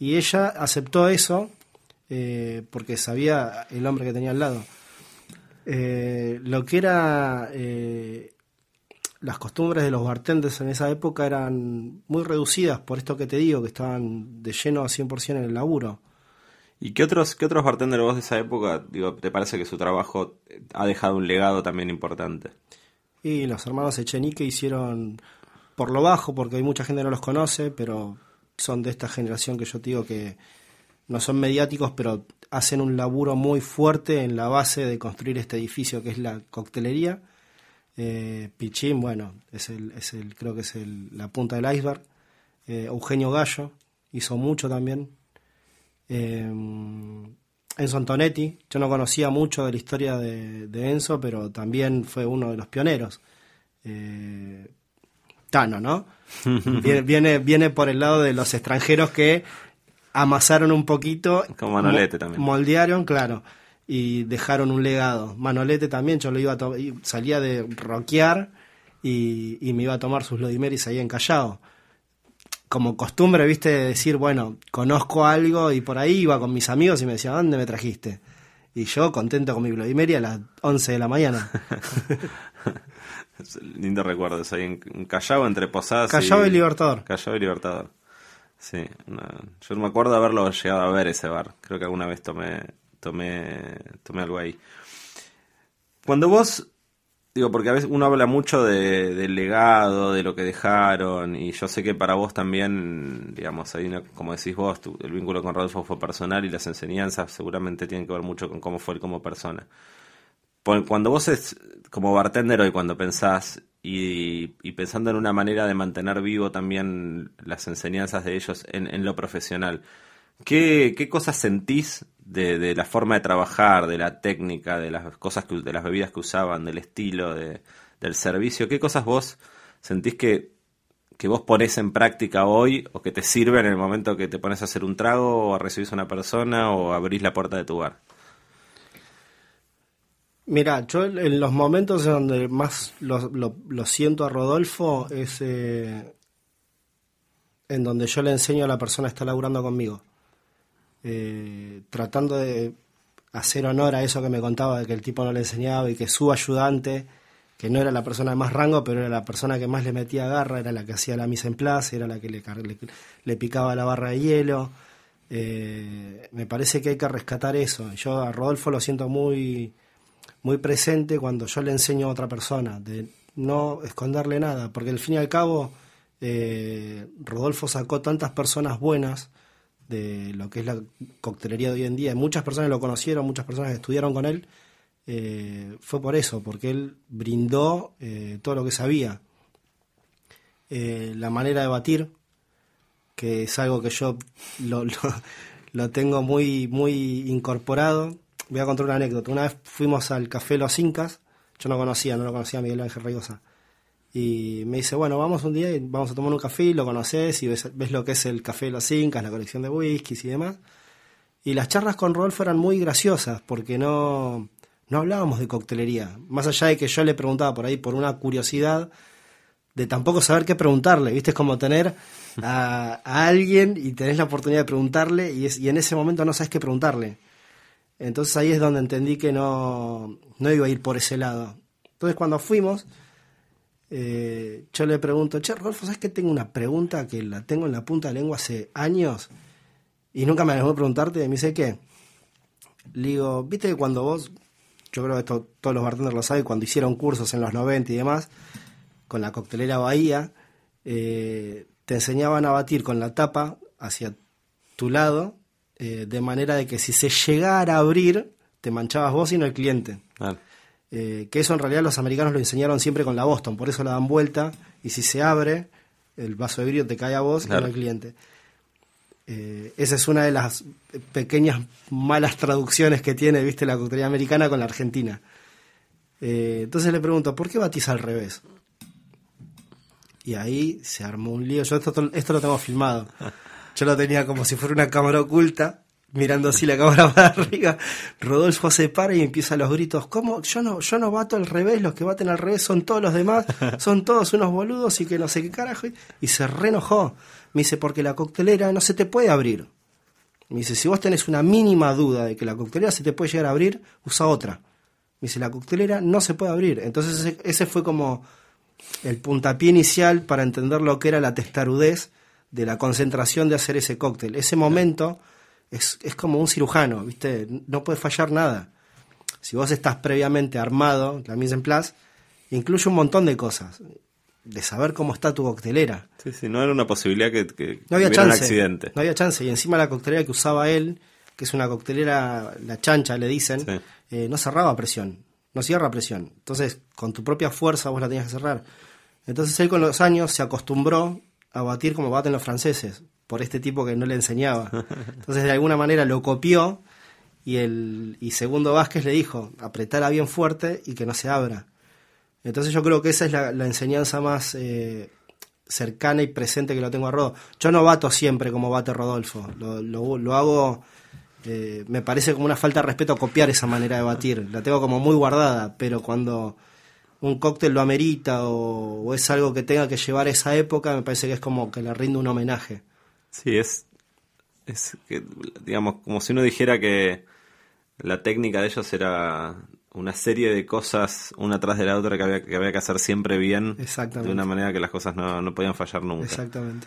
Y ella aceptó eso eh, porque sabía el hombre que tenía al lado. Eh, lo que era eh, las costumbres de los bartenders en esa época eran muy reducidas por esto que te digo, que estaban de lleno a 100% en el laburo. ¿Y qué otros, qué otros bartenders vos de esa época, digo, te parece que su trabajo ha dejado un legado también importante? Y los hermanos Echenique hicieron por lo bajo, porque hay mucha gente que no los conoce, pero son de esta generación que yo te digo que no son mediáticos, pero hacen un laburo muy fuerte en la base de construir este edificio que es la coctelería eh, Pichín, bueno, es el, es el, creo que es el, la punta del iceberg. Eh, Eugenio Gallo hizo mucho también. Eh, Enzo Antonetti, yo no conocía mucho de la historia de, Enzo, pero también fue uno de los pioneros. Eh, Tano, ¿no? viene, viene, viene por el lado de los extranjeros que amasaron un poquito. Como Manolete también. Moldearon, claro y dejaron un legado. Manolete también, yo lo iba a salía de rockear y, me iba a tomar sus Lodimeris ahí en Callao. Como costumbre, viste, de decir, bueno, conozco algo y por ahí iba con mis amigos y me decía, ¿dónde me trajiste? Y yo contento con mi Vladimir a las 11 de la mañana. Lindo recuerdo ahí en Callao, entre Posadas Callao y, Libertador. Callao y Libertador. Sí, yo me acuerdo haberlo llegado a ver ese bar. Creo que alguna vez tomé, tomé, tomé algo ahí. Cuando vos, digo, porque a veces uno habla mucho de, del legado, de lo que dejaron, y yo sé que para vos también, digamos, hay como decís vos, el vínculo con Rodolfo fue personal y las enseñanzas seguramente tienen que ver mucho con cómo fue él como persona. Cuando vos es como bartender hoy, cuando pensás y, pensando en una manera de mantener vivo también las enseñanzas de ellos en, en lo profesional, ¿qué, ¿qué cosas sentís de, la forma de trabajar, de la técnica, de las cosas que, de las bebidas que usaban, del estilo, de, del servicio, ¿qué cosas vos sentís que, que vos pones en práctica hoy o que te sirven en el momento que te pones a hacer un trago o a recibir a una persona o abrís la puerta de tu bar? Mira, yo en los momentos en donde más lo, lo, siento a Rodolfo es eh, en donde yo le enseño a la persona que está laburando conmigo. Eh, tratando de hacer honor a eso que me contaba de que el tipo no le enseñaba y que su ayudante, que no era la persona de más rango, pero era la persona que más le metía garra, era la que hacía la misa en plaza, era la que le, le, picaba la barra de hielo. Eh, me parece que hay que rescatar eso. Yo a Rodolfo lo siento muy, muy presente cuando yo le enseño a otra persona, de no esconderle nada, porque al fin y al cabo eh, Rodolfo sacó tantas personas buenas de lo que es la coctelería de hoy en día. Muchas personas lo conocieron, muchas personas estudiaron con él. Eh, fue por eso, porque él brindó eh, todo lo que sabía. La manera de batir, que es algo que yo lo, lo, tengo muy, muy incorporado. Voy a contar una anécdota. Una vez fuimos al Café Los Incas, yo no conocía, no lo conocía a Miguel Ángel Rayosa y me dice, bueno, vamos un día y vamos a tomar un café, lo conoces y ves, lo que es el café los Incas, la colección de whiskies y demás. Y las charlas con Rolf eran muy graciosas porque no, no hablábamos de coctelería. Más allá de que yo le preguntaba por ahí por una curiosidad de tampoco saber qué preguntarle, ¿viste? Es como tener a, alguien y tenés la oportunidad de preguntarle y, y en ese momento no sabes qué preguntarle. Entonces ahí es donde entendí que no, no iba a ir por ese lado. Entonces cuando fuimos eh, yo le pregunto, che, Rolfo, ¿sabes que tengo una pregunta que la tengo en la punta de la lengua hace años? Y nunca me a preguntarte, y me dice, ¿qué? Le digo, viste que cuando vos, yo creo que todos los bartenders lo saben, cuando hicieron cursos en los 90 y demás, con la coctelera Bahía, eh, te enseñaban a batir con la tapa hacia tu lado, eh, de manera de que si se llegara a abrir, te manchabas vos y no el cliente. Eh, que eso en realidad los americanos lo enseñaron siempre con la Boston, por eso la dan vuelta y si se abre, el vaso de vidrio te cae a vos y no al cliente. Eh, esa es una de las pequeñas malas traducciones que tiene, viste, la coctelería americana con la argentina. Eh, entonces le pregunto, ¿por qué batís al revés? Y ahí se armó un lío. Yo esto, esto lo tengo filmado. Yo lo tenía como si fuera una cámara oculta, mirando así la cámara para arriba. Rodolfo se para y empieza los gritos. ¿Cómo? Yo no, yo no bato al revés, los que baten al revés son todos los demás, son todos unos boludos y que no sé qué carajo. Y se reenojó. Me dice, porque la coctelera no se te puede abrir. Me dice, si vos tenés una mínima duda de que la coctelera se te puede llegar a abrir, usa otra. Me dice, la coctelera no se puede abrir. Entonces ese, ese fue como el puntapié inicial para entender lo que era la testarudez de la concentración de hacer ese cóctel. Ese momento es, es como un cirujano, ¿viste? No puede fallar nada. Si vos estás previamente armado, la mise en place, incluye un montón de cosas. De saber cómo está tu coctelera. Sí, sí, no era una posibilidad que, que No había hubiera un chance. accidente. No había chance. Y encima la coctelera que usaba él, que es una coctelera, la chancha le dicen, Sí. eh, no cerraba presión. No cierra presión. Entonces, con tu propia fuerza vos la tenías que cerrar. Entonces él con los años se acostumbró a batir como baten los franceses, por este tipo que no le enseñaba. Entonces de alguna manera lo copió y el y Segundo Vázquez le dijo, apretala bien fuerte y que no se abra. Entonces yo creo que esa es la, enseñanza más eh, cercana y presente que lo tengo a Rodo. Yo no bato siempre como bate Rodolfo, lo, lo- lo hago, eh, me parece como una falta de respeto copiar esa manera de batir, la tengo como muy guardada, pero cuando un cóctel lo amerita o, o es algo que tenga que llevar esa época, me parece que es como que le rinde un homenaje. Sí, es, es que, digamos, como si uno dijera que la técnica de ellos era una serie de cosas una tras de la otra que había que, había que hacer siempre bien, Exactamente. de una manera que las cosas no, no podían fallar nunca. Exactamente.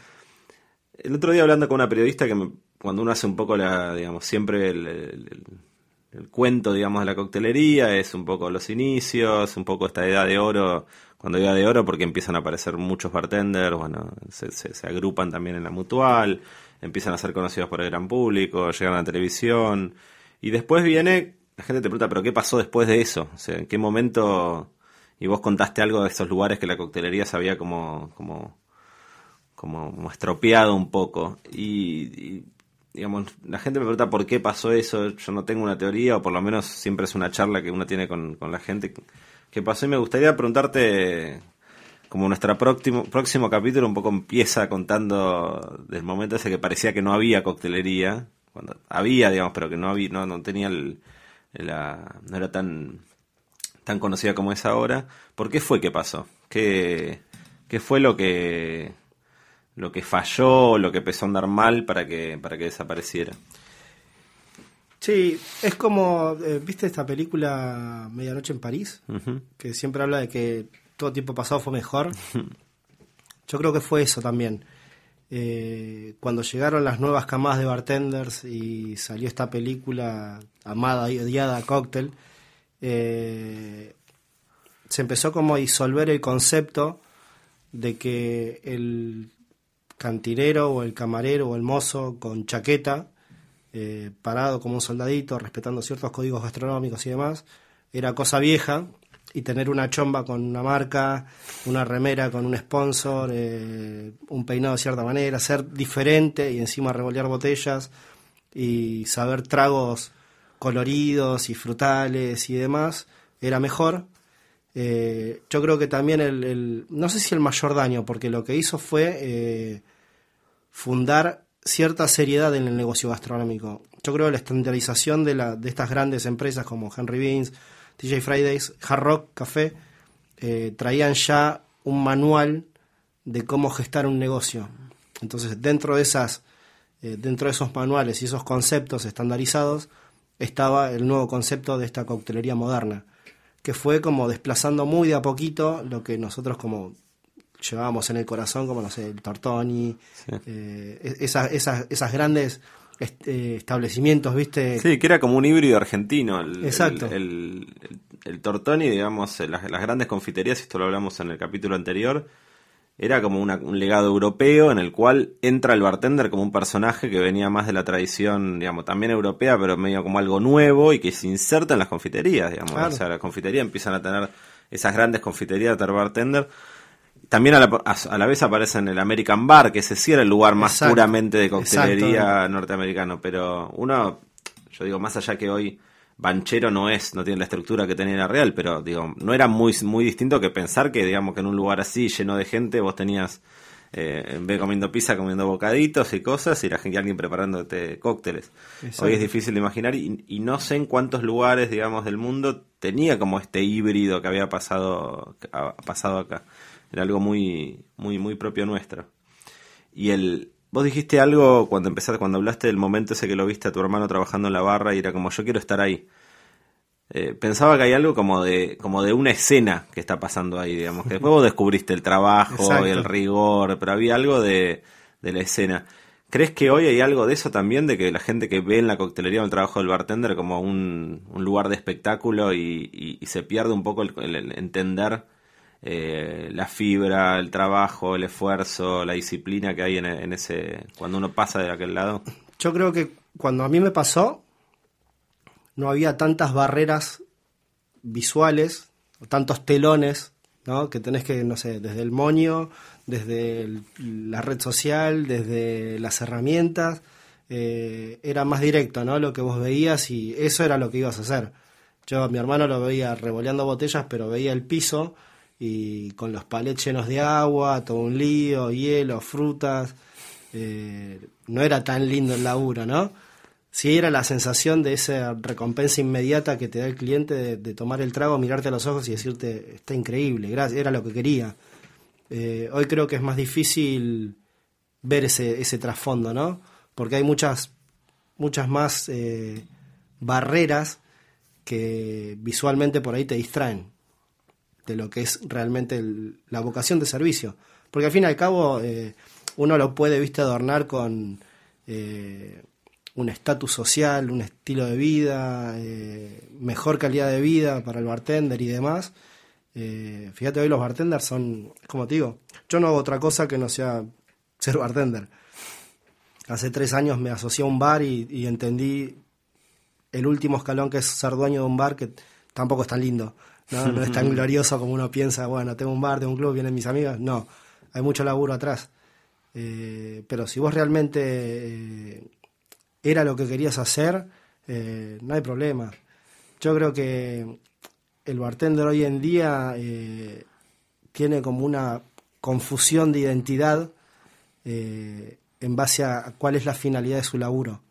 El otro día hablando con una periodista que me- cuando uno hace un poco la, digamos, siempre el, el- el- el cuento, digamos, de la coctelería, es un poco los inicios, un poco esta edad de oro, cuando edad de oro porque empiezan a aparecer muchos bartenders, bueno, se, se- se agrupan también en la mutual, empiezan a ser conocidos por el gran público, llegan a la televisión, y después viene, la gente te pregunta, pero ¿qué pasó después de eso? O sea, ¿en qué momento? Y vos contaste algo de esos lugares que la coctelería se había como, como como, estropeado un poco. Y, digamos, la gente me pregunta por qué pasó eso. Yo no tengo una teoría, o por lo menos siempre es una charla que uno tiene con, con la gente que pasó. Y me gustaría preguntarte, como nuestro próximo, próximo capítulo un poco empieza contando del momento ese que parecía que no había coctelería. Cuando había, digamos, pero que no había, no, no tenía el, la, no era tan tan conocida como es ahora. ¿Por qué fue que pasó? ¿Qué, qué fue lo que lo que falló, lo que empezó a andar mal para que para que desapareciera? Sí, es como, eh, ¿viste esta película Medianoche en París? Que siempre habla de que todo tiempo pasado fue mejor. Yo creo que fue eso también. Eh, cuando llegaron las nuevas camadas de bartenders y salió esta película amada y odiada, Cocktail, eh, se empezó como a disolver el concepto de que el cantinero o el camarero o el mozo con chaqueta, eh, parado como un soldadito, respetando ciertos códigos gastronómicos y demás, era cosa vieja y tener una chomba con una marca, una remera con un sponsor, eh, un peinado de cierta manera, ser diferente y encima revolear botellas y saber tragos coloridos y frutales y demás, era mejor. Eh, yo creo que también el, no sé si el mayor daño, porque lo que hizo fue eh, fundar cierta seriedad en el negocio gastronómico. Yo creo que la estandarización de, la, de estas grandes empresas como Henry Beans, TJ Fridays, Hard Rock Café, eh, traían ya un manual de cómo gestar un negocio. Entonces, dentro de esas, dentro de esos manuales y esos conceptos estandarizados, estaba el nuevo concepto de esta coctelería moderna, que fue como desplazando muy de a poquito lo que nosotros como llevábamos en el corazón, como no sé, el Tortoni, eh, es- esas, esas, esas grandes est- eh, establecimientos, ¿viste? Sí, que era como un híbrido argentino. El, Exacto. El, el- el- el Tortoni, digamos, eh, las, las grandes confiterías, esto lo hablamos en el capítulo anterior, era como una- un legado europeo en el cual entra el bartender como un personaje que venía más de la tradición, digamos, también europea, pero medio como algo nuevo y que se inserta en las confiterías, digamos. Claro. O sea, las confiterías empiezan a tener esas grandes confiterías de bartender. También a la, a- a la vez aparece en el American Bar, que ese sí era el lugar más Exacto. puramente de coctelería norteamericano, pero uno, yo digo, más allá que hoy Banchero no es, no tiene la estructura que tenía la Real, pero digo, no era muy, muy distinto que pensar que, digamos, que en un lugar así, lleno de gente, vos tenías, eh, en vez de comiendo pizza, comiendo bocaditos y cosas, y la gente, alguien preparándote cócteles. Hoy es difícil de imaginar, y, y, no sé en cuántos lugares, digamos, del mundo tenía como este híbrido que había pasado, pasado acá. Era algo muy, muy, muy propio nuestro. Y el, Vos dijiste algo cuando empezaste, cuando hablaste del momento ese que lo viste a tu hermano trabajando en la barra y era como yo quiero estar ahí. Eh, pensaba que hay algo como de, como de una escena que está pasando ahí, digamos, que después vos descubriste el trabajo y el rigor, pero había algo de, de, la escena. ¿Crees que hoy hay algo de eso también, de que la gente que ve en la coctelería el trabajo del bartender como un, un lugar de espectáculo y, y, se pierde un poco el entender eh, la fibra, el trabajo, el esfuerzo, la disciplina que hay en, ese cuando uno pasa de aquel lado? Yo creo que cuando a mí me pasó no había tantas barreras visuales, tantos telones, ¿no? Que tenés que, no sé, desde el moño, desde la red social, desde las herramientas, eh, era más directo, ¿no? Lo que vos veías y eso era lo que ibas a hacer. Yo a mi hermano lo veía revoleando botellas, pero veía el piso y con los palets llenos de agua, todo un lío, hielo, frutas. Eh, no era tan lindo el laburo, ¿no? Sí era la sensación de esa recompensa inmediata que te da el cliente de, tomar el trago, mirarte a los ojos y decirte, está increíble, gracias, era lo que quería. Eh, hoy creo que es más difícil ver ese, ese trasfondo, ¿no? Porque hay muchas, muchas más eh, barreras que visualmente por ahí te distraen de lo que es realmente la vocación de servicio. Porque al fin y al cabo eh, uno lo puede, viste, adornar con eh, un estatus social, un estilo de vida, eh, mejor calidad de vida para el bartender y demás. fíjate, hoy los bartenders son, como te digo, yo no hago otra cosa que no sea ser bartender. Hace tres años me asocié a un bar y, y entendí el último escalón que es ser dueño de un bar que tampoco es tan lindo. ¿No? No es tan glorioso como uno piensa, bueno, tengo un bar, tengo un club, vienen mis amigos. No, hay mucho laburo atrás. Eh, pero si vos realmente eh, era lo que querías hacer, eh, no hay problema. Yo creo que el bartender hoy en día tiene como una confusión de identidad en base a cuál es la finalidad de su laburo,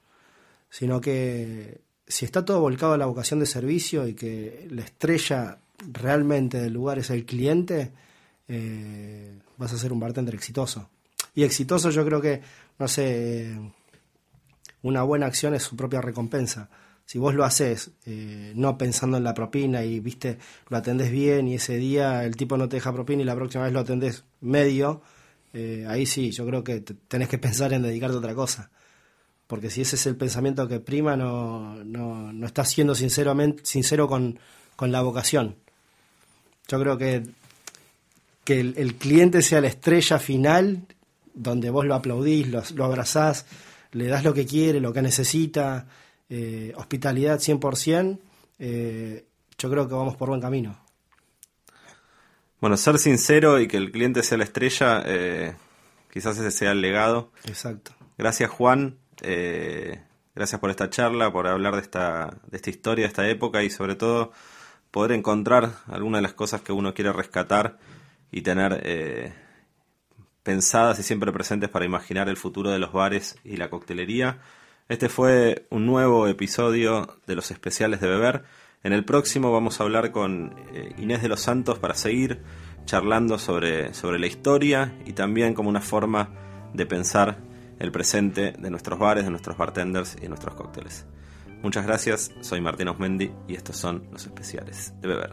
sino que si está todo volcado a la vocación de servicio y que la estrella realmente del lugar es el cliente, eh, vas a ser un bartender exitoso. Y exitoso yo creo que, no sé, una buena acción es su propia recompensa. Si vos lo haces eh, no pensando en la propina y viste, lo atendés bien y ese día el tipo no te deja propina y la próxima vez lo atendés medio, eh, ahí sí, yo creo que tenés que pensar en dedicarte a otra cosa. Porque si ese es el pensamiento que prima, no, no, no estás siendo sinceramente, sincero con, con la vocación. Yo creo que, que el, cliente sea la estrella final, donde vos lo aplaudís, lo, lo abrazás, le das lo que quiere, lo que necesita, eh, hospitalidad 100%, eh, yo creo que vamos por buen camino. Bueno, ser sincero y que el cliente sea la estrella, eh, quizás ese sea el legado. Exacto. Gracias Juan, gracias por esta charla, por hablar de esta, de esta historia, de esta época y sobre todo poder encontrar algunas de las cosas que uno quiere rescatar y tener eh, pensadas y siempre presentes para imaginar el futuro de los bares y la coctelería. Este fue un nuevo episodio de los especiales de beber. En el próximo vamos a hablar con eh, Inés de los Santos para seguir charlando sobre, sobre la historia y también como una forma de pensar el presente de nuestros bares, de nuestros bartenders y de nuestros cócteles. Muchas gracias, soy Martín Osmendi y estos son los especiales de Beber.